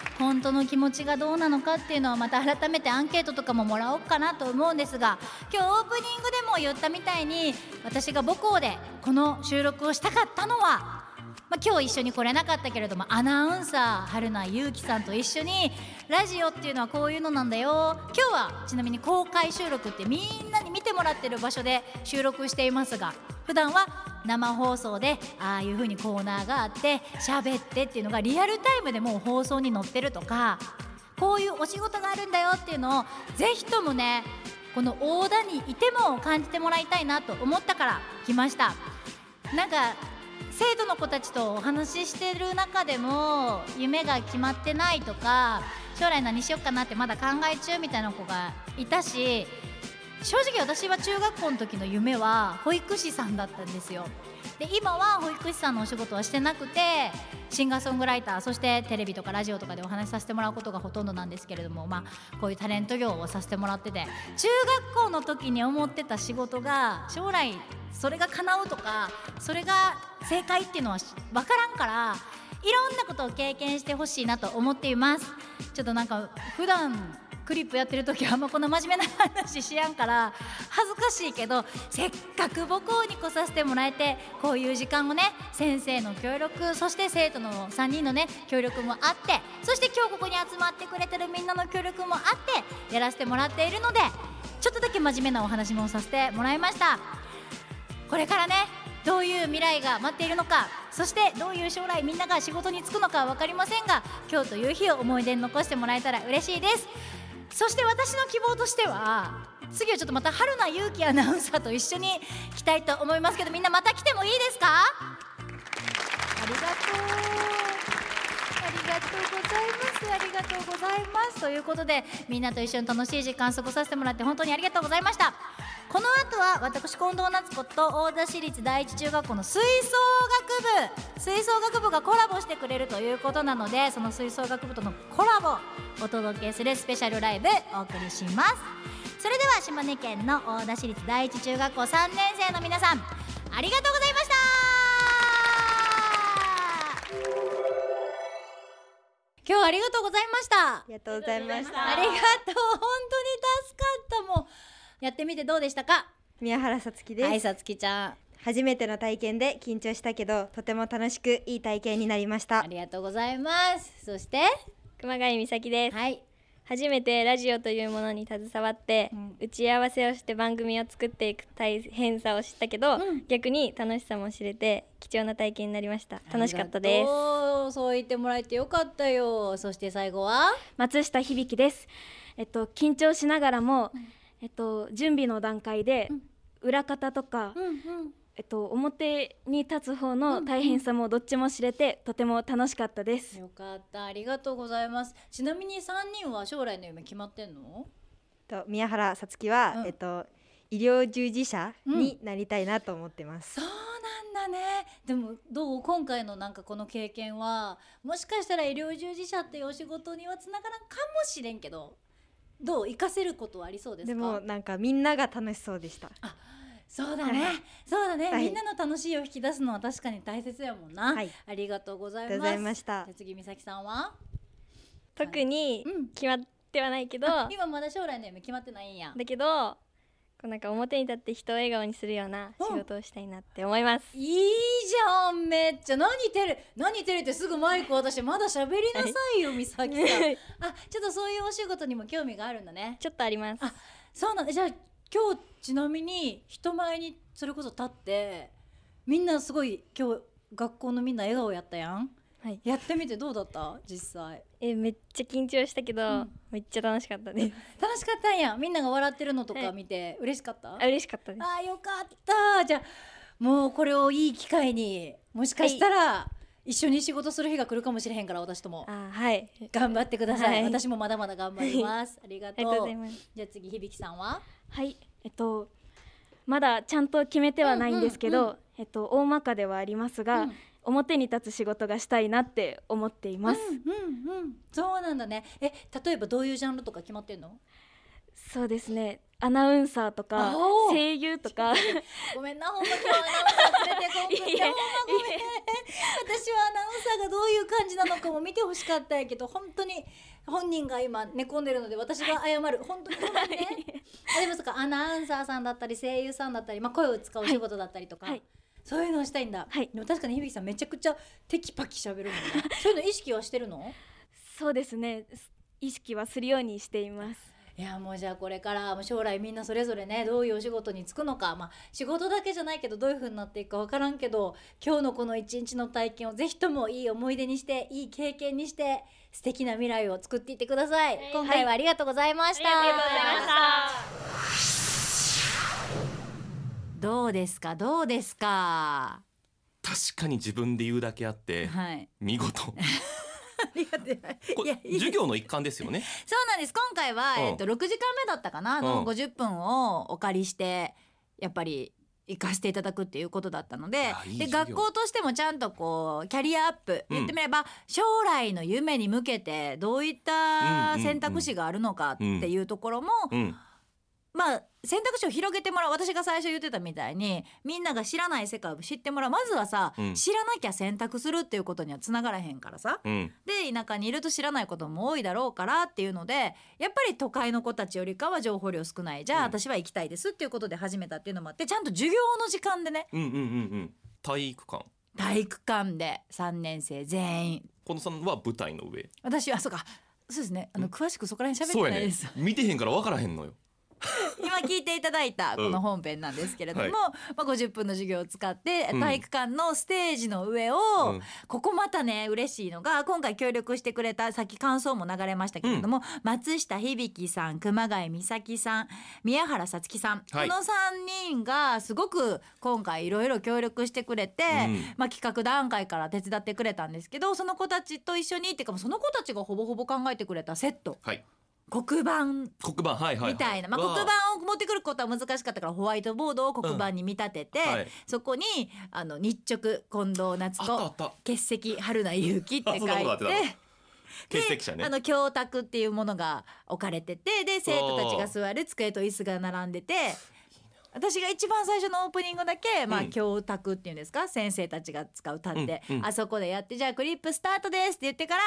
う。本当の気持ちがどうなのかっていうのはまた改めてアンケートとかももらおうかなと思うんですが今日オープニングでも言ったみたいに私が母校でこの収録をしたかったのはまあ、今日一緒に来れなかったけれどもアナウンサー春名優紀さんと一緒にラジオっていうのはこういうのなんだよ。今日はちなみに公開収録ってみんなに見てもらってる場所で収録していますが普段は生放送でああいう風にコーナーがあって喋ってっていうのがリアルタイムでもう放送に載ってるとかこういうお仕事があるんだよっていうのをぜひともねこの大田にいても感じてもらいたいなと思ったから来ました。なんか生徒の子たちとお話ししてる中でも夢が決まってないとか将来何しよっかなってまだ考え中みたいな子がいたし正直私は中学校の時の夢は保育士さんだったんですよ。で今は保育士さんのお仕事はしてなくてシンガーソングライターそしてテレビとかラジオとかでお話しさせてもらうことがほとんどなんですけれども、まあ、こういうタレント業をさせてもらってて中学校の時に思ってた仕事が将来それが叶うとかそれが正解っていうのは分からんからいろんなことを経験してほしいなと思っています。ちょっとなんか普段クリップやってる時はあんまこの真面目な話しやんから恥ずかしいけどせっかく母校に来させてもらえてこういう時間もね先生の協力そして生徒の3人のね協力もあってそして今日ここに集まってくれてるみんなの協力もあってやらせてもらっているのでちょっとだけ真面目なお話もさせてもらいました。これからねどういう未来が待っているのかそしてどういう将来みんなが仕事に就くのか分かりませんが今日という日を思い出に残してもらえたら嬉しいです。そして私の希望としては次はちょっとまた春名勇気アナウンサーと一緒に来たいと思いますけどみんなまた来てもいいですか？ありがとう。がとうございます。ありがとうございます。ということでみんなと一緒に楽しい時間過ごさせてもらって本当にありがとうございました。この後は私近藤夏子と大田市立第一中学校の吹奏楽部吹奏楽部がコラボしてくれるということなのでその吹奏楽部とのコラボお届けするスペシャルライブお送りしますそれでは島根県の大田市立第一中学校3年生の皆さんありがとうございました。今日はありがとうございました。ありがとうございました。ありがとう。本当に助かったもうやってみてどうでしたか？宮原さつきです。はいさつきちゃん。初めての体験で緊張したけどとても楽しくいい体験になりました。ありがとうございます。そして？熊谷美咲です、はい、初めてラジオというものに携わって、打ち合わせをして番組を作っていく大変さを知ったけど、逆に楽しさも知れて貴重な体験になりました。楽しかったです。すそう言ってもらえてよかったよ。そして最後は？松下響です。えっと緊張しながらも、えっと準備の段階で裏方とか、えっと表に立つ方の大変さもどっちも知れて、とても楽しかったです。よかった。ありがとうございます。ちなみに三人は将来の夢決まってんの？と宮原さつきは、えっと医療従事者になりたいなと思ってます、そうなんだね。でもどう？今回のなんかこの経験はもしかしたら医療従事者っていうお仕事にはつながらんかもしれんけどどう？活かせることはありそうですか？でもなんかみんなが楽しそうでしたそうだね、はいそうだね、はい。みんなの楽しいを引き出すのは確かに大切やもんな、ありがとうございます。ありがとうございました。じゃあ次美咲さんは？特に決まってはないけど、あ今まだ将来の夢決まってないんや。だけどこうなんか表に立って人を笑顔にするような仕事をしたいなって思います、いいじゃんめっちゃ。何照れ何照れてすぐマイク渡してまだ喋りなさいよ美咲さん。[laughs] あちょっとそういうお仕事にも興味があるんだね。ちょっとあります。あそうなんだ。じゃあ今日ちなみに人前にそれこそ立ってみんなすごい今日学校のみんな笑顔やったやん、はい、やってみてどうだった？実際。えめっちゃ緊張したけど、めっちゃ楽しかったです楽しかったんや。みんなが笑ってるのとか見て嬉しかった、あ嬉しかったです。あよかった。じゃあもうこれをいい機会にもしかしたら、一緒に仕事する日が来るかもしれへんから私とも。はい。頑張ってください、はい。私もまだまだ頑張ります。[laughs] ありがとう。ありがとうございます。じゃあ次響さんは？はい。えっとまだちゃんと決めてはないんですけど、うんうんえっと大まかではありますが、表に立つ仕事がしたいなって思っています、うんうんうん。そうなんだね。え例えばどういうジャンルとか決まってんの？そうですねアナウンサーとか声優とか。[laughs] ごめんなほんま今日アナウンサー連れてこんくっていやほんまごめん私はアナウンサーがどういう感じなのかも見てほしかったんやけど本当に本人が今寝込んでるので私が謝る。本当にごめんね。[laughs] あでもそっかアナウンサーさんだったり声優さんだったり、まあ、声を使うお仕事だったりとか、そういうのをしたいんだ、でも確かに響さんめちゃくちゃテキパキ喋るもんね。[laughs] そういうの意識はしてるの？そうですね。意識はするようにしていますいやもうじゃあこれからもう将来みんなそれぞれねどういうお仕事に就くのかまあ仕事だけじゃないけどどういう風になっていくか分からんけど今日のこの一日の体験をぜひともいい思い出にしていい経験にして素敵な未来を作っていってください、今回はありがとうございました、ありがとうございまどうですか？どうですか？確かに自分で言うだけあって、はい。見事 [laughs] 授業の一環ですよね。そうなんです。今回は、うん。えっと6時間目だったかな、うん。の50分をお借りしてやっぱり行かせていただくっていうことだったのでで学校としてもちゃんとこうキャリアアップ、うん。言ってみれば将来の夢に向けてどういった選択肢があるのかっていうところも、うんまあ選択肢を広げてもらう私が最初言ってたみたいにみんなが知らない世界を知ってもらう。まずはさ、うん。知らなきゃ選択するっていうことにはつながらへんからさ、うん。で田舎にいると知らないことも多いだろうからっていうのでやっぱり都会の子たちよりかは情報量少ない。じゃあ、私は行きたいですっていうことで始めたっていうのもあってちゃんと授業の時間でね。うんうんうんうん。体育館。体育館で3年生全員。近藤さんは舞台の上。私はそうか。そうですね。あの詳しくそこら辺喋ってないです、見てへんから分からへんのよ [laughs] 今聞いていただいたこの本編なんですけれども、うんまあ、50分の授業を使ってうん。体育館のステージの上を、うん。ここまたね嬉しいのが今回協力してくれたさっき感想も流れましたけれども、松下響さん熊谷美咲さん宮原さつきさん、はい。この3人がすごく今回いろいろ協力してくれて、うん。まあ、企画段階から手伝ってくれたんですけどその子たちと一緒にっていうかその子たちがほぼほぼ考えてくれたセット。はい黒板。黒板はいはいはい。みたいな、まあ、黒板を持ってくることは難しかったからホワイトボードを黒板に見立てて、うんはい。そこにあの日直近藤夏あったあとった。欠席春名優希って書いて。欠席者ね。あの教卓っていうものが置かれててで生徒たちが座る机と椅子が並んでて私が一番最初のオープニングだけ、まあうん教卓っていうんですか？先生たちが使う立って、うんうん。あそこでやってじゃあクリップスタートですって言ってから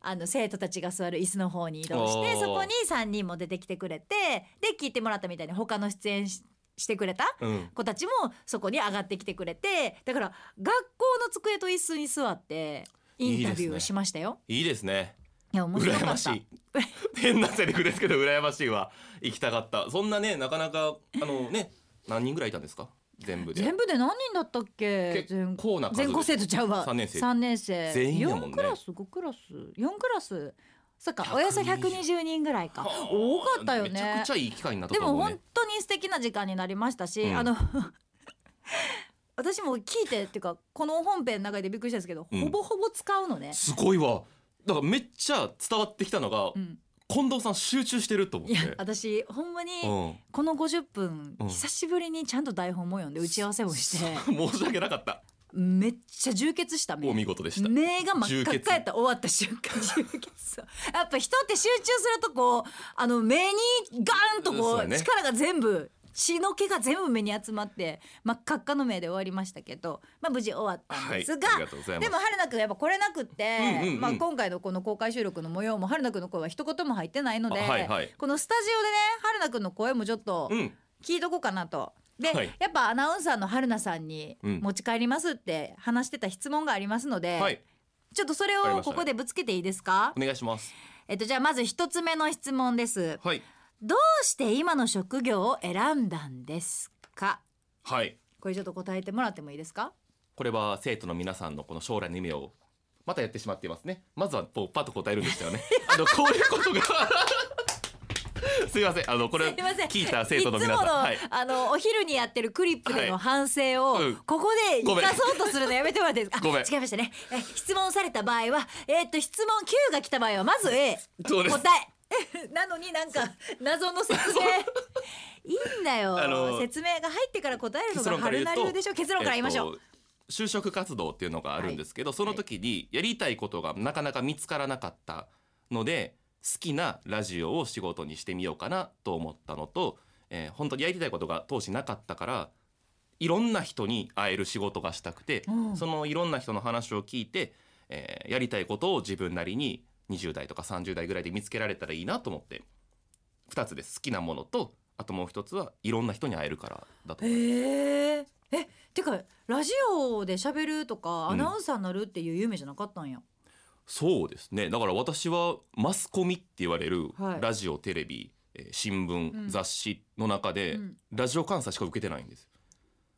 あの生徒たちが座る椅子の方に移動してそこに3人も出てきてくれてで聞いてもらったみたいに他の出演ししてくれたうん。子たちもそこに上がってきてくれてだから学校の机と椅子に座ってインタビューをしましたよ。いいですね。いや面白かった。羨ましい。[laughs] 変なセリフですけど羨ましいわ。行きたかった。そんなねなかなかあのね何人ぐらいいたんですか？全部で。全部で何人だったっけ？結構な数全校生徒ちゃうわ。三年生。三年生。全員やもんね。4クラス5クラス？4クラス？そっか120およそ120人ぐらいか。多かったよね。めちゃくちゃいい機会になったでも本当に素敵な時間になりましたし、うん。あの [laughs] 私も聞いてっていうかこの本編の中でびっくりしたんですけど、うん。ほぼほぼ使うのね。すごいわ。だからめっちゃ伝わってきたのが、ん近藤さん集中してると思っいやて私ほんまにうん。この50分、うん。久しぶりにちゃんと台本も読んで打ち合わせをして。[laughs] 申し訳なかった。めっちゃ充血した目。お見事でした。目が真っ赤っかやった終わった瞬間充血。そうやっぱ人って集中するとこうあの目にガーンとこうそうやね。力が全部血の気が全部目に集まって真っ赤っかの目で終わりましたけど、まあ、無事終わったんですが、でも春菜くんやっぱ来れなくって、うんうんうん。まあ、今回のこの公開収録の模様も春菜くんの声は一言も入ってないので、あはいはい。このスタジオでね春菜くんの声もちょっとうん。聞いとこうかなと。で、はい。やっぱアナウンサーの春菜さんにうん。持ち帰りますって話してた質問がありますので、はい。ちょっとそれをここでぶつけていいですか？お願いします。えっとじゃあまず一つ目の質問です。はいどうして今の職業を選んだんですか？はい。これちょっと答えてもらってもいいですか？これは生徒の皆さんのこの将来の夢をまたやってしまっていますね。まずはこうパッと答えるんですよね。[laughs] あのこういうことが。すいません。あのこれ聞いた生徒の皆さん。いつもの、はい。あのお昼にやってるクリップでの反省を、はいうん。ここで生かそうとするのやめてもらっていいですか？ごめん。あ違いましたね。え質問された場合はえっと質問 Q が来た場合はまず A 答え [laughs] なのになんか謎の説明。いいんだよ、あの説明が入ってから答えるの結が春な流でしょ結論から言いましょう、えっと就職活動っていうのがあるんですけど、その時にやりたいことがなかなか見つからなかったので好きなラジオを仕事にしてみようかなと思ったのと、えー本当にやりたいことが当時なかったからいろんな人に会える仕事がしたくて、うん。そのいろんな人の話を聞いて、えーやりたいことを自分なりに20代とか30代ぐらいで見つけられたらいいなと思って。2つです好きなものとあともう一つはいろんな人に会えるからだと思いますへええてかラジオで喋るとかうんアナウンサーになるっていう夢じゃなかったんや、そうですね。だから私はマスコミって言われるはい。ラジオ、テレビえー新聞、うん。雑誌の中で、うん。ラジオ監査しか受けてないんです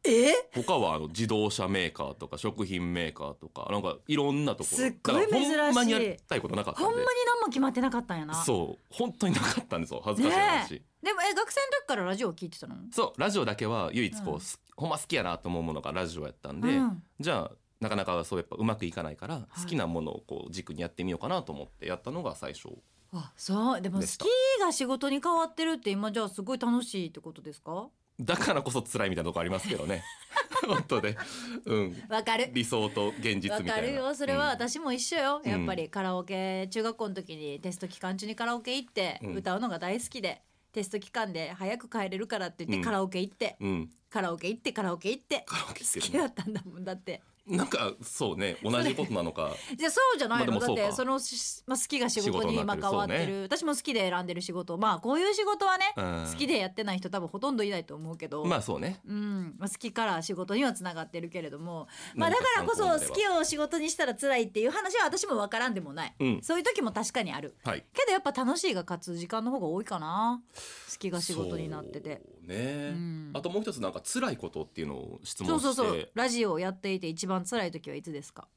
え？他はあの自動車メーカーとか食品メーカーとかなんかいろんなところ。すっごい珍しいだからほんまにやりたいことなかったんで。ほんまに何も決まってなかったんやな。そう。本当になかったんですよ。恥ずかしい話、ねえ。でもえ学生の時からラジオ聞いてたの？そうラジオだけは唯一こう、うん。すほんま好きやなと思うものがラジオやったんで、うん。じゃあなかなかそうやっぱうまくいかないから、好きなものをこう軸にやってみようかなと思ってやったのが最初。あそう。でも好でした。きが仕事に変わってるって今じゃあすごい楽しいってことですか？だからこそ辛いみたいなとこありますけどね。[laughs] 本当で。うん。わかる。理想と現実みたいな。わかるよ。それはうん。私も一緒よ、うん。やっぱりカラオケ中学校の時にテスト期間中にカラオケ行ってうん。歌うのが大好きで、テスト期間で早く帰れるからって言っうん。てカラオケ行って、うんカラオケ行ってカラオケ行ってカラオケ行って好きだったんだもん。だってなんかそうね [laughs] 同じことなのか。[laughs] じゃあそうじゃないの、まあだってそのし、まあ、好きが仕事に今変わってる。そう。ね私も好きで選んでる仕事。まあこういう仕事はね、うん。好きでやってない人多分ほとんどいないと思うけど。まあそうね。うん。まあ、好きから仕事にはつながってるけれども、まあ、だからこそ好きを仕事にしたら辛いっていう話は私も分からんでもない、うん。そういう時も確かにある。はい。けどやっぱ楽しいが勝つ時間の方が多いかな。好きが仕事になってて。そうね、ん。あともう一つなんか辛いことっていうのを質そう問して。そうそう。ラジオをやっていて一番辛い時はいつですか？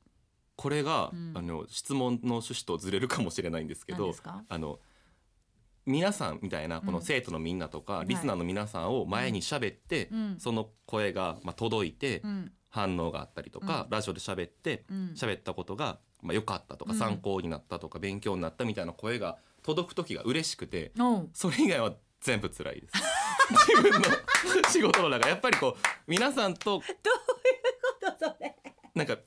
これが、うん。あの質問の趣旨とずれるかもしれないんですけどあの皆さんみたいなこの生徒のみんなとか、リスナーの皆さんを前に喋って、うん。その声が、まあ、届いて、うん。反応があったりとか、ラジオで喋ってうん。喋、ったことが、まあ、良かったとか、うん。参考になったとか勉強になったみたいな声が届く時が嬉しくてそれ以外は全部辛いです。[laughs] 自分の仕事の中やっぱりこう皆さんと [laughs] なんか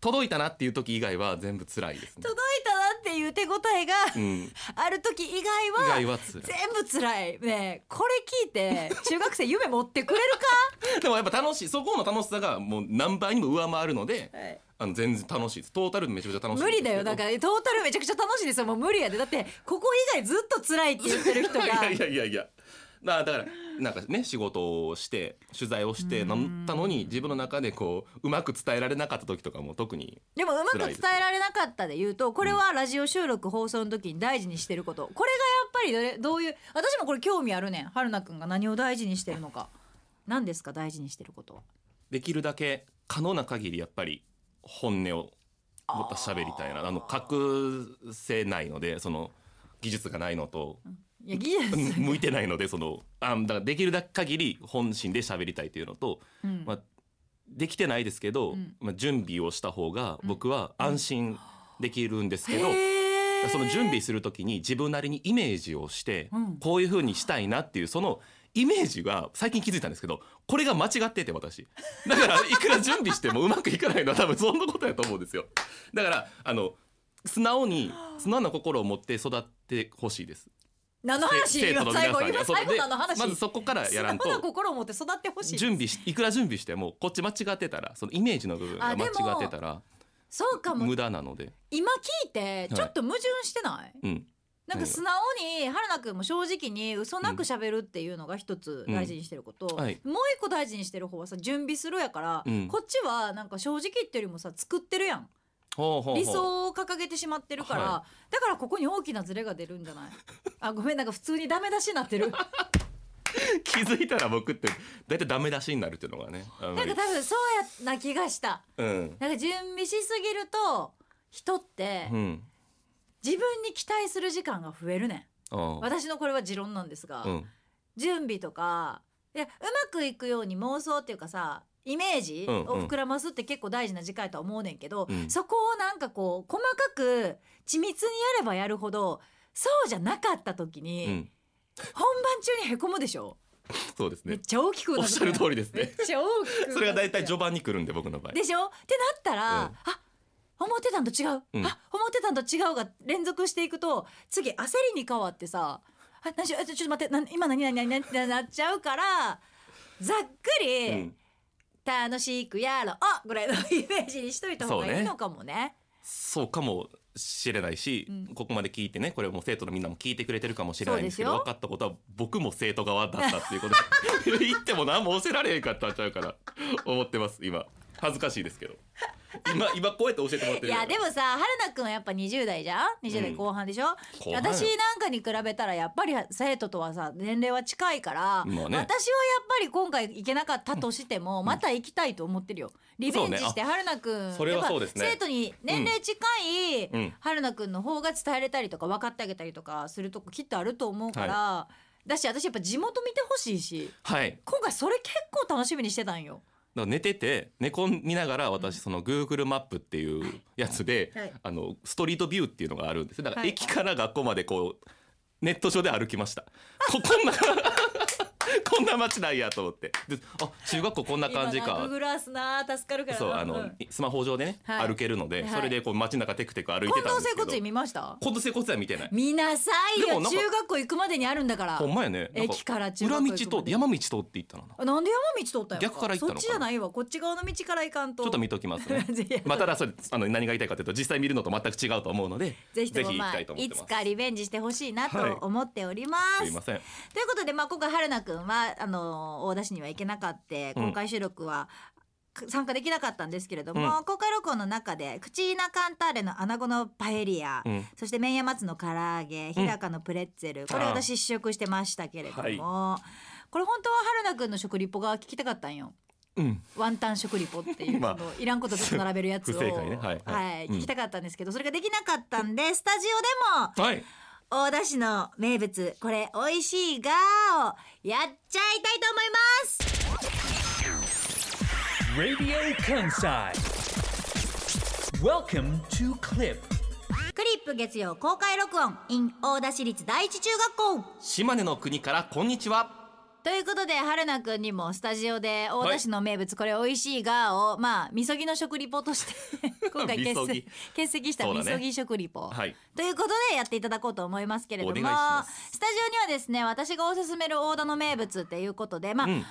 届いたなっていう時以外は全部辛いですね。届いたなっていう手応えがうん、ある時以外以は外は辛い。全部辛い。ねえこれ聞いて中学生夢持ってくれる [laughs] でもやっぱ楽しい。そこの楽しさがもう何倍にも上回るので、か、はい。あの全然楽しいです。トータルでめちゃくちゃ楽しい無理だよ。だだからトータルめちゃくちゃ楽しいですよ。もう無理やで。だってここ以外ずっと辛いって言ってる人が [laughs] いやいやいやいやだだからなんかね仕事をして取材をしてなったのに自分の中でこううまく伝えられなかった時とかも特にでもうまく伝えられなかったで言うとこれはラジオ収録放送の時に大事にしてること。これがやっぱりどれどういう私もこれ興味あるねん。春菜くんが何を大事にしてるのか。何ですか大事にしてること。はできるだけ可能な限りやっぱり本音をもっと喋りたいな。あの隠せないのでその技術がないのといや技術 [laughs] 向いてないのでそのあだからできるだけ限り本心で喋りたいというのと、うん。まあ、できてないですけど、うん。まあ、準備をした方が僕は安心できるんですけど、へー。その準備する時に自分なりにイメージをして、うん。こういう風にしたいなっていうそのイメージが最近気づいたんですけどこれが間違ってて私。だから [laughs] いくら準備してもうまくいかないのは多分そんなことやと思うんですよ。だからあの素直に素直な心を持って育ってほしいです何の話今最後今最後何の話。まずそこからやらんと心を持って育ってほしい準備しいくら準備してもこっち間違ってたらそのイメージの部分が間違ってたらそうかも。無駄なので。今聞いてちょっと矛盾してない、うん。なんか素直に春菜くんも正直に嘘なく喋るっていうのが一つ大事にしてること、うん。はい。もう一個大事にしてる方はさ準備するやから、うん。こっちはなんか正直言ってよりもさ作ってるやん理想を掲げてしまってるから、はだからここに大きなズレが出るんじゃない？あごめんなんか普通にダメ出しになってる。[laughs] 気づいたら僕って大体ダメ出しになるっていうのがねなんか多分そうやな気がした。うん。なんか準備しすぎると人ってうん。自分に期待する時間が増えるねん。私のこれは持論なんですが、うん。準備とかいやうまくいくように妄想っていうかさイメージを膨らますって結構大事な時間やとは思うねんけど、うん。そこをなんかこう細かく緻密にやればやるほどそうじゃなかった時に、うん。本番中にへこむでしょ？そうですね。めっちゃ大きくおっしゃる通りですね。めっちゃ大きくそれが大体序盤に来るんで僕の場合。でしょ？ってなったら、うん。あ思ってたんと違う、うん。あ思ってたんと違うが連続していくと次焦りに変わってさあ何しちょっと待ってな今何何何何ってなっちゃうからざっくり、うん楽しくやろう [laughs] ぐらいのイメージにしといた方がいいのかもね。そうかもしれないし、うん。ここまで聞いてねこれもう生徒のみんなも聞いてくれてるかもしれないんですけど分かったことは僕も生徒側だったっていうことで [laughs] 言っても何も教えられへんかったんちゃうから思ってます今恥ずかしいですけど。今今こうやって教えてもらっているやでもさ春菜くんはやっぱ20代じゃん？20代後半でしょ、後半私なんかに比べたらやっぱり生徒とはさ年齢は近いから、まあね。私はやっぱり今回行けなかったとしてもまた行きたいと思ってるよ。リベンジして春菜くん。それはやっぱそうですね。生徒に年齢近いうん。春菜くんの方が伝えれたりとか分かってあげたりとかするとこきっとあると思うから、だし私やっぱ地元見てほしいしはい。今回それ結構楽しみにしてたんよ。だから寝てて寝込みながら私その Google マップっていうやつで、はい。あのストリートビューっていうのがあるんです。だからはい。駅から学校までこうネット上で歩きました。ここんな [laughs] [laughs] こんな街なんやと思って。であ中学校こんな感じか。ググラスな助かるからそうあの、うん。スマホ上でね、はい。歩けるので、はい。それでこう街中テクテク歩いて近たんですけど。藤整骨院見ました？近藤整骨院は見てない。見なさいよ。中学校行くまでにあるんだから。ほんまやね。駅から中裏道学校行くまでと山道通って行ったのな？んで山道通った逆から行ったのそっちじゃないわ。こっち側の道から行かんと。ちょっと見ときますね。[laughs] ぜひまあただそれあの何が言いたいかというと実際見るのと全く違うと思うのでぜひとも行きたいと思ってます。つかリベンジしてほしいなと思っております、すいません。ということで、まあ、今回春菜くんはあの大田市には行けなかった公開収録は、く参加できなかったんですけれども、うん。公開録音の中でクチーナカンターレのアナゴのパエリア、うん。そして麺屋松の唐揚げ日高のプレッツェル、これああ私試食してましたけれども、はい。これ本当は春菜くんの食リポが聞きたかったんよ。うん。ワンタン食リポっていう、[laughs] まあいらんことずっと並べるやつを、[laughs] はい。聞きたかったんですけどそれができなかったんでスタジオでもはい大田市の名物これ美味しいガーをやっちゃいたいと思います Radio Kansai. Welcome to Clip. クリップ月曜公開録音 in 大田市立第一中学校島根の国からこんにちはということで春菜くんにもスタジオで大田市の名物、これ美味しいガーをまあみそぎの食リポとして今回 [laughs] 欠席欠席したみそぎ食リポ、はい。ということでやっていただこうと思いますけれどもスタジオにはですね私がおすすめる大田の名物っていうことでまあ、うん。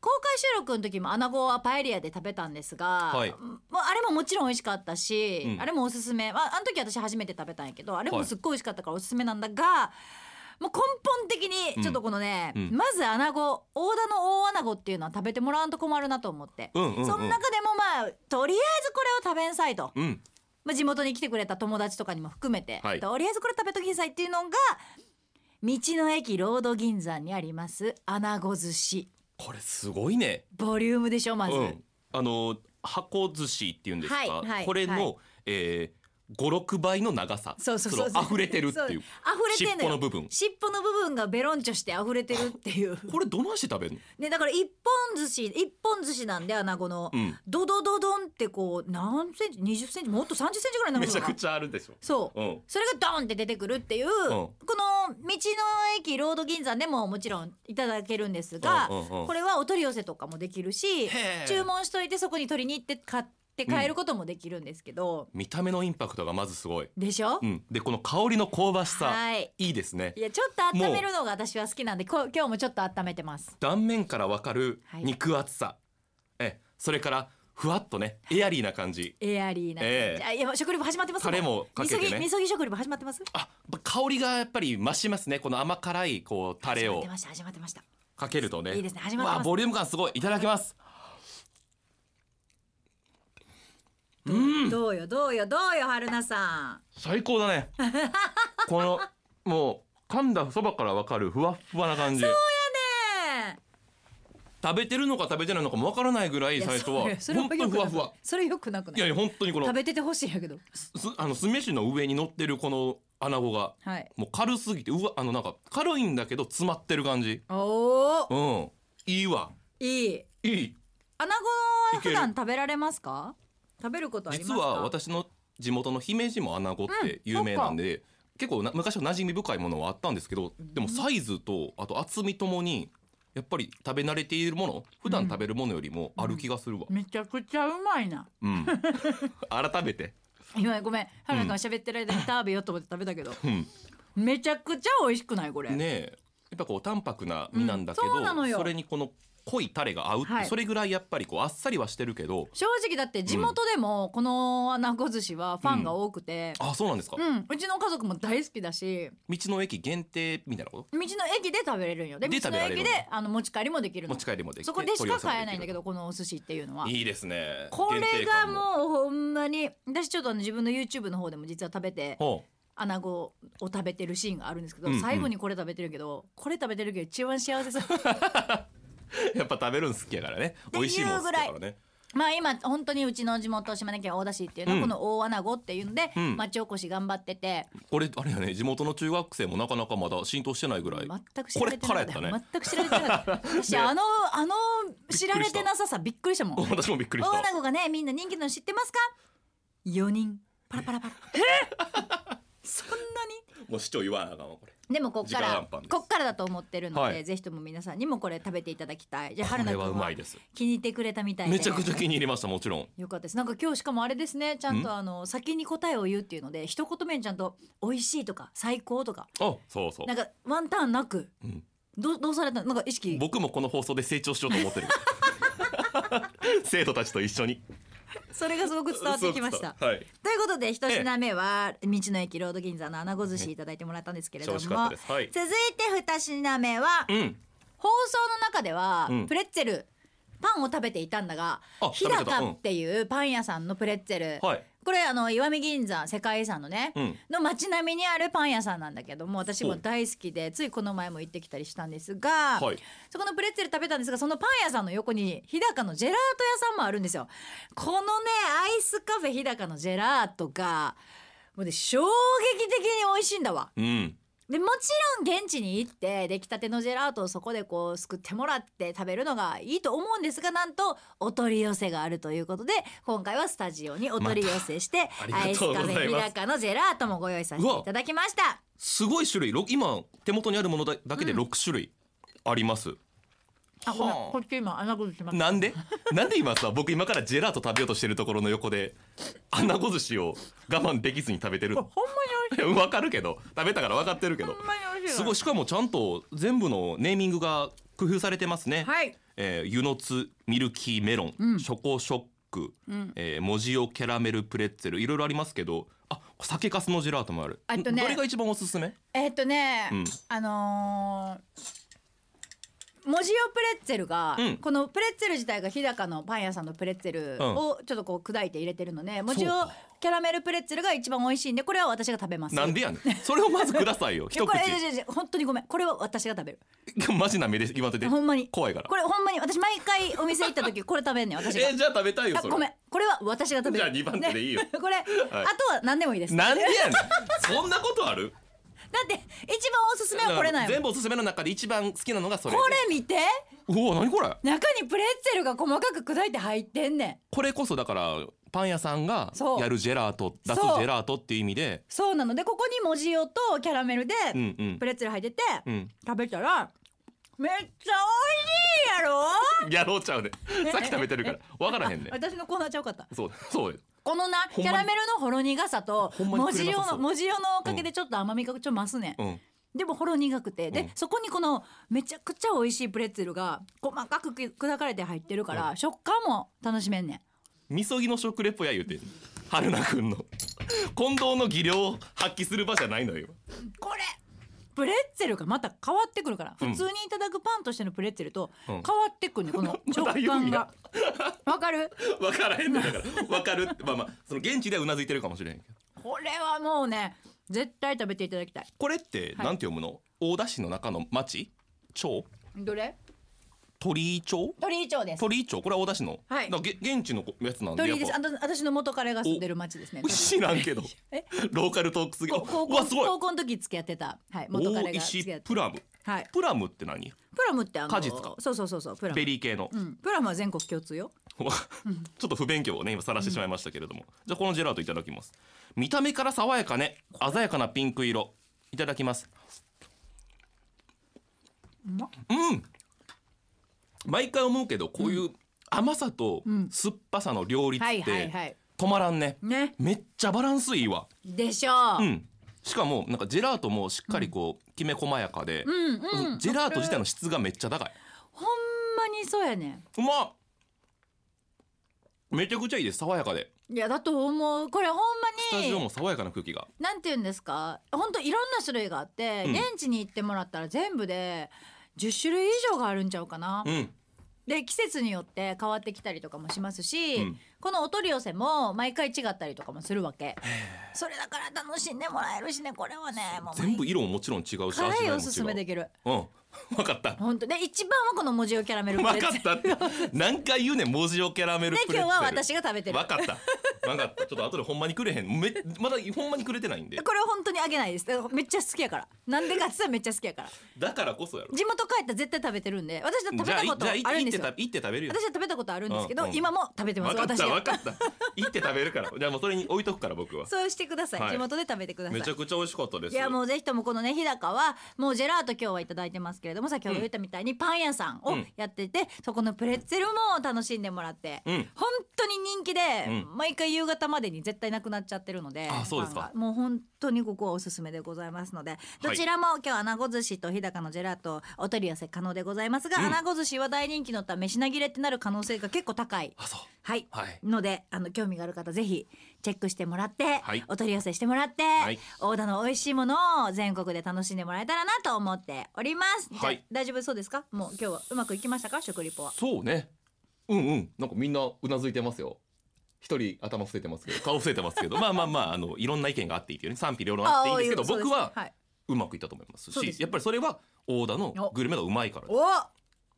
公開収録の時もアナゴはパエリアで食べたんですが、はい。もうあれももちろん美味しかったし、うん。あれもおすすめ、まあ、あの時私初めて食べたんやけどあれもすっごい美味しかったからおすすめなんだが、もう根本的にちょっとこのね、うん。うんまずアナゴ大田の大アナゴっていうのは食べてもらわんと困るなと思って、うんうんうん。その中でもまあとりあえずこれを食べんさいと、うん。まあ、地元に来てくれた友達とかにも含めて、はい。とりあえずこれ食べときんさいっていうのが道の駅ロード銀山にありますアナゴ寿司。これすごいね。ボリュームでしょまず、うん。あの箱寿司っていうんですか、はいはいこれの、はいえー、56倍の長さそうそうそう。の溢れてるっていう。溢れてん尻尾の部分。尻尾の部分がベロンチョして溢れてるっていう。これどの足食べるの？ねだから一本寿司一本寿司なんで穴子の、うん。ドドドドンってこう何センチ？20センチ？もっと30センチぐらいなのかな？めちゃくちゃあるでしょ。そう、うん。それがドンって出てくるっていう、この道の駅ロード銀山でももちろんいただけるんですが、うんうんうん。これはお取り寄せとかもできるし注文しといてそこに取りに行って買って帰ることもできるんですけど、見た目のインパクトがまずすごい、でしょ、うん、でこの香りの香ばしさ、はい。いいですね。いやちょっと温めるのが私は好きなんでこ今日もちょっと温めてます。断面からわかるはい。肉厚さ、えそれからふわっとねエアリーな感じ。エアリーな感じ、ええ。あいや食リポ始まってますタレもかけてね。みそぎみそぎ食リポ始まってます？香りがやっぱり増しますね。この甘辛いこうタレを。始まってました始まってました。かけるとね。いいですね始まってます。わあボリューム感すごい。いただきますどうよどうよどうよ春菜さん。最高だね。[laughs] このもう噛んだそばからわかるふわっふわな感じ。そうやね。食べてるのか食べてないのかもわからないぐらい最初は本当にふわふわ。それよくなくない？いやいや本当にこの食べててほしいんやけど。すあの酢飯の上に乗ってるこの穴子がはい。もう軽すぎてうわあのなんか軽いんだけど詰まってる感じ。おおうん。いいわ。いい。いい。穴子は普段食べられますか？食べることありますか実は私の地元の姫路も穴子って有名なんで、結構な昔は馴染み深いものはあったんですけどでもサイズとあと厚みともにやっぱり食べ慣れているもの普段食べるものよりもある気がするわ、めちゃくちゃうまいな。うん。[laughs] 改めて、今ごめん。春菜君が喋ってる間に食べようと思って食べたけど、うん、めちゃくちゃ美味しくない？これ。ねえ。やっぱこう淡白な身なんだけど、それにこの濃いタレが合うって、はい。それぐらいやっぱりこうあっさりはしてるけど。正直だって地元でもこの穴子寿司はファンが多くて、あそうなんですか、うん、うちの家族も大好きだし。道の駅限定みたいなこと？道の駅で食べれるんよ。でで道の駅であの持ち帰りもできるの。持ち帰りもできてそこでしか買えないんだどけどこのお寿司っていうのは。いいですね。これがも。うほんまに私ちょっと自分の YouTube の方でも実は食べてほ穴子を食べてるシーンがあるんですけど、うんうん。最後にこれ食べてるけどこれ食べてるけど一番幸せそう [laughs] [laughs] やっぱ食べるん好きやからね。美味しいもん好きやからね。まあ今本当にうちの地元島根県大田市っていうのはうん。この大穴子っていうのでうん。町おこし頑張ってて。これあれやね地元の中学生もなかなかまだ浸透してないぐらい。全く知これられてなかったからやったね。全く知られてなかった私あのあの知られてなささびっくりしたもん。[laughs] 私もびっくりした。大穴子がねみんな人気なの知ってますか？4人。パラパラパラ。そんなに？[laughs] もう市長言わなあかんわこれでもこっからこっからだと思ってるので、はい。ぜひとも皆さんにもこれ食べていただきたい。じゃあ春菜君は気に入ってくれたみたいで。めちゃくちゃ気に入りましたもちろん。よかったです。なんか今日しかもあれですね。ちゃんとん？あの先に答えを言うっていうので一言目にちゃんと美味しいとか最高とか。あそうそう。なんかワンターンなく、うん。どうどうされた？のなんか意識。僕もこの放送で成長しようと思ってる。[laughs] 生徒たちと一緒に [laughs] それがすごく伝わってきました。[laughs] はい。ということで一品目は道の駅ロード銀座の穴子寿司いただいてもらったんですけれども、はい。続いて二品目は、うん。放送の中では、うん。プレッツェルパンを食べていたんだがあ日高っていうパン屋さんのプレッツェル、はいこれあの石見銀山世界遺産のね、うん。の街並みにあるパン屋さんなんだけども私も大好きでついこの前も行ってきたりしたんですが、はい。そこのプレッツェル食べたんですがそのパン屋さんの横に日高のジェラート屋さんもあるんですよ。このねアイスカフェ日高のジェラートがもうね衝撃的に美味しいんだわ。うんでもちろん現地に行って出来たてのジェラートをそこでこうすくってもらって食べるのがいいと思うんですがなんとお取り寄せがあるということで今回はスタジオにお取り寄せして、アイスカフェ日高のジェラートもご用意させていただきました。すごい種類。ろ今手元にあるものだだけで6種類あります、あごめんはあ。こっち今穴子寿司まなんで？なんで今さ僕今からジェラート食べようとしてるところの横で穴子寿司を我慢できずに食べてる？ほんまに美味しい。わかるけど。食べたから分かってるけど。ほんまに美味しいすごい。しかもちゃんと全部のネーミングが工夫されてますね、はい。えーユノツミルキーメロン、うん。ショコショック、うん。えーモジオキャラメルプレッツェルいろいろありますけどあ酒粕のジェラートもある。あとね。どれが一番おすすめ？えーっとね、うん。あのーモジオプレッツェルが、うん。このプレッツェル自体が日高のパン屋さんのプレッツェルをちょっとこう砕いて入れてるので、モジオキャラメルプレッツェルが一番美味しいんでこれは私が食べます。なんでやねん。それをまずくださいよいや一これ口いやいやいや本当にごめん。これは私が食べる。マジな目で言わせてほんまに怖いからこれほんまに私毎回お店行った時これ食べんねん私が。えじゃあ食べたいよそれ。あごめんこれは私が食べる。じゃあ二番手でいいよ。ねこれ、あとは何でもいいです。なんでやねん。そんなことある？だって一番おすすめはこれなんよ全部おすすめの中で一番好きなのがそれ。これ見て。うわ何これ？中にプレッツェルが細かく砕いて入ってんねん。これこそだからパン屋さんがそう。やるジェラート出すジそう。ェラートっていう意味で。そうなの。でここに文字オとキャラメルでうんうん。プレッツェル入ってて、うん。食べたらめっちゃ美味しいやろ？やろうちゃうで。さっき食べてるから。分からへんね私のコーナーちゃうかった。そうそうよこのなキャラメルのほろ苦さと文字用の文字用のおかげでちょっと甘みがちょっと増すねん、うん。でもほろ苦くて。で、うん。そこにこのめちゃくちゃ美味しいプレッツェルが細かく砕かれて入ってるから、食感も楽しめんねん。みそぎの食レポや言うてん。春菜くんの。[laughs] 近藤の技量を発揮する場じゃないのよ。これプレッツェルがまた変わってくるから、うん。普通にいただくパンとしてのプレッツェルとうん。変わってくるねこの [laughs] 食感が。わかる？分からへんねんだから。分かるってまあまあその現地ではうなずいてるかもしれへんけど。これはもうね絶対食べていただきたい。これってはい。なんて読むの？大田市の中の町？町？どれ？鳥居町？鳥居町です。鳥居町？これは大田市の、はい。現地のやつなんで鳥居です。あと私の元彼が住んでる町ですね。ぱ知らんけど。[laughs] え？ローカルトークすぎ。こ高校すごい。高校の時付き合ってた。はい元彼大が付き合って石プラムはい。プラム。って何？プラムってあの果実か。そうそうそうそうプラム。ベリー系の、うん。プラムは全国共通よ。[laughs] ちょっと不勉強をね今晒してしまいましたけれども、じゃあこのジェラートいただきます。見た目から爽やかね。鮮やかなピンク色。いただきます。うん毎回思うけどこういう甘さと酸っぱさの両立ってはい止まらんね。ね。めっちゃバランスいいわ。でしょ。う、うん。しかもなんかジェラートもしっかりこうきめ細やかで、うんうんジェラート自体の質がめっちゃ高い。ほんまにそうやねうまっ。めちゃくちゃいいです。爽やかで。んいやだと思う。これほんスタジオまにも爽やかな空気が。なんて言うんですか？本当いろんな種類があって、うん。現地に行ってもらったら全部で10種類以上があるんちゃうかな、うんで季節によって変わってきたりとかもしますし、うん。このお取り寄せも毎回違ったりとかもするわけ。それだから楽しんでもらえるしねこれはね。もう全部色ももちろん違うし味辛わいも違う。いおすすめできる。うん [laughs] 分かった。本当。で一番はこの文字をキャラメルプレ分かッツェル。ったって。[laughs] 何回言うねん文字をキャラメルでプレッツェル。今日は私が食べてる。分かった。分かった。ちょっと後でほんまにくれへん。めまだほんまにくれてないんで。これは本当にあげないです。めっちゃ好きやから。なんでかって言ったらめっちゃ好きやから。だからこそやろ。地元帰ったら絶対食べてるんで。私だって食べたことじゃあいじゃああるんですよ。行って食べ行って食べるよ。私は食べたことあるんですけど、うんうん。今も食べてます。分かった分かった。行って食べるから。じゃあもうそれに置いとくから僕は。そうしてください、はい。地元で食べてください。めちゃくちゃ美味しかったです。いやもうぜひともこのね日高はもうジェラート今日はいただいてますけれども先ほど言ったみたいにパン屋さんをうん。やってて、そこのプレッツェルも楽しんでもらって、うん。本当に人気で、うん。毎回夕方までに絶対なくなっちゃってるのであそうですか。パンがもう本当にここはおすすめでございますのでどちらも今日穴子寿司と日高のジェラートお取り寄せ可能でございますが、うん。穴子寿司は大人気のため品切れってなる可能性が結構高い。あそう。はい、はい。のであの興味がある方ぜひチェックしてもらって、はい。お取り寄せしてもらって、はい。大田の美味しいものを全国で楽しんでもらえたらなと思っております。はい。大丈夫そうですか？もう今日はうまくいきましたか？食リポは。そうね。うんうん。なんかみんなうなずいてますよ。一人頭伏せてますけど顔伏せてますけど。[laughs] まあまあまああのいろんな意見があっていいっていうね賛否両論あっていいんですけど僕ははい、うまくいったと思いますそうですしやっぱりそれは大田のグルメがうまいからです。お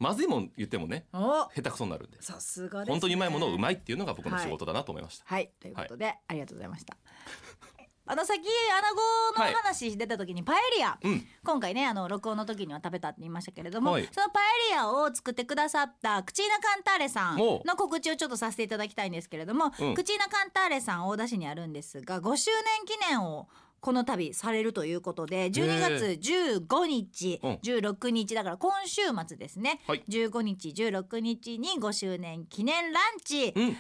まずいもん言ってもねお下手くそになるんで。さすがです、ね。本当にうまいものをうまい。いっていうのが僕の仕事だなと思いました。はいということで、ありがとうございました。[laughs] あのさっきアナゴの話出た時にパエリア、うん。今回ねあの録音の時には食べたって言いましたけれども、はい。そのパエリアを作ってくださったクチーナカンターレさんおの告知をちょっとさせていただきたいんですけれども、うん。クチーナカンターレさん大田市にあるんですが5周年記念をこの度されるということで12月15日、うん。16日だから今週末ですね、はい。15日16日に5周年記念ランチ、うん。国産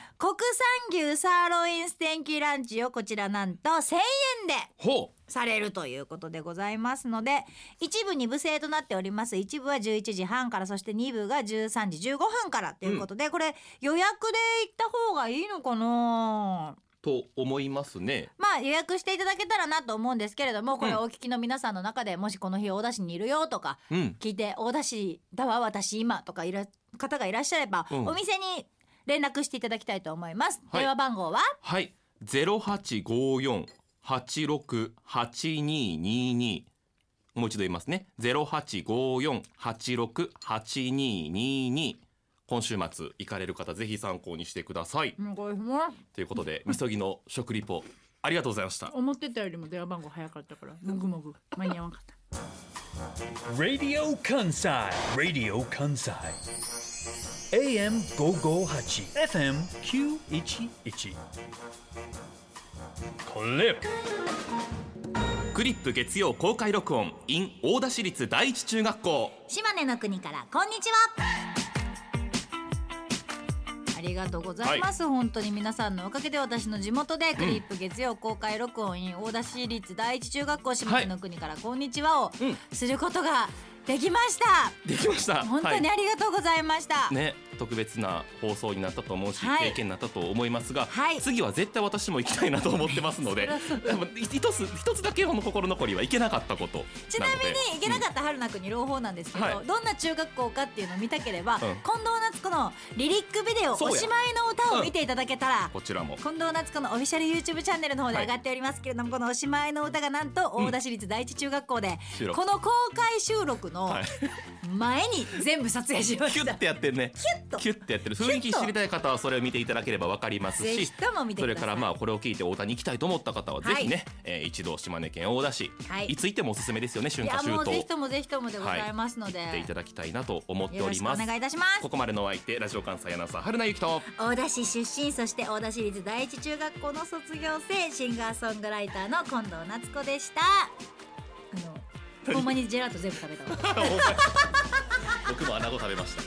牛サーロインステーキランチをこちらなんと1000円でほされるということでございますので一部二部制となっております。一部は11時半からそして二部が13時15分からということで、これ予約で行った方がいいのかな？うと思いますね。まあ予約していただけたらなと思うんですけれどもこれうんお聞きの皆さんの中でもしこの日大田市にいるよとかうん。聞いて大田市だわ私今とかいら方がいらっしゃれば、うん。お店に連絡していただきたいと思います、はい。電話番号は？はい。0854 868222もう一度言いますね。0854 868222今週末行かれる方ぜひ参考にしてください。ということで [laughs] みそぎの食リポありがとうございました。思ってたよりも電話番号早かったからもぐもぐ。間に合わなかった。Radio Kansai. Radio Kansai. AM 558 FM 911 Clip. クリップ月曜公開録音 in 大田市立第一中学校。島根の国からこんにちはありがとうございます、本当に皆さんのおかげで私の地元でクリップ月曜公開録音 in 大田市立第一中学校島根の国からこんにちはをうん。することができました、できました。[laughs] 本当にはありがとうございました、いね特別な放送になったと思うし、はい。経験になったと思いますが、はい。次は絶対私も行きたいなと思ってますので [laughs] でも一つ一つだけこの心残りはいけなかったことちなみに行けなかった春菜くんに朗報なんですけど、はい。どんな中学校かっていうのを見たければ、ん。近藤夏子のリリックビデオ「そうや。おしまいの歌」を見ていただけたら、こちらも。近藤夏子のオフィシャル YouTube チャンネルの方で上がっておりますけれども、この「おしまいの歌」がなんと大田市立第一中学校で、この公開収録のはい。前に全部撮影しまキュした。ッてやってるね。キュッと。キュッてやってる。雰囲気知りたい方はそれを見ていただければわかりますしそれからまあこれを聞いて大田に行きたいと思った方はぜひね、えー一度島根県大田市、はい。い、つ行ってもおすすめですよねい春夏秋冬ぜひともぜひともでございますので、行っていただきたいなと思っておおります。願いいたします。ここまでのお相手ラジオ関西アナウンサー春名由紀と。大田市出身そして大田市立第一中学校の卒業生シンガーソングライターの近藤夏子でしたほんまにジェラート全部食べたわ。[laughs] 僕も穴子食べました。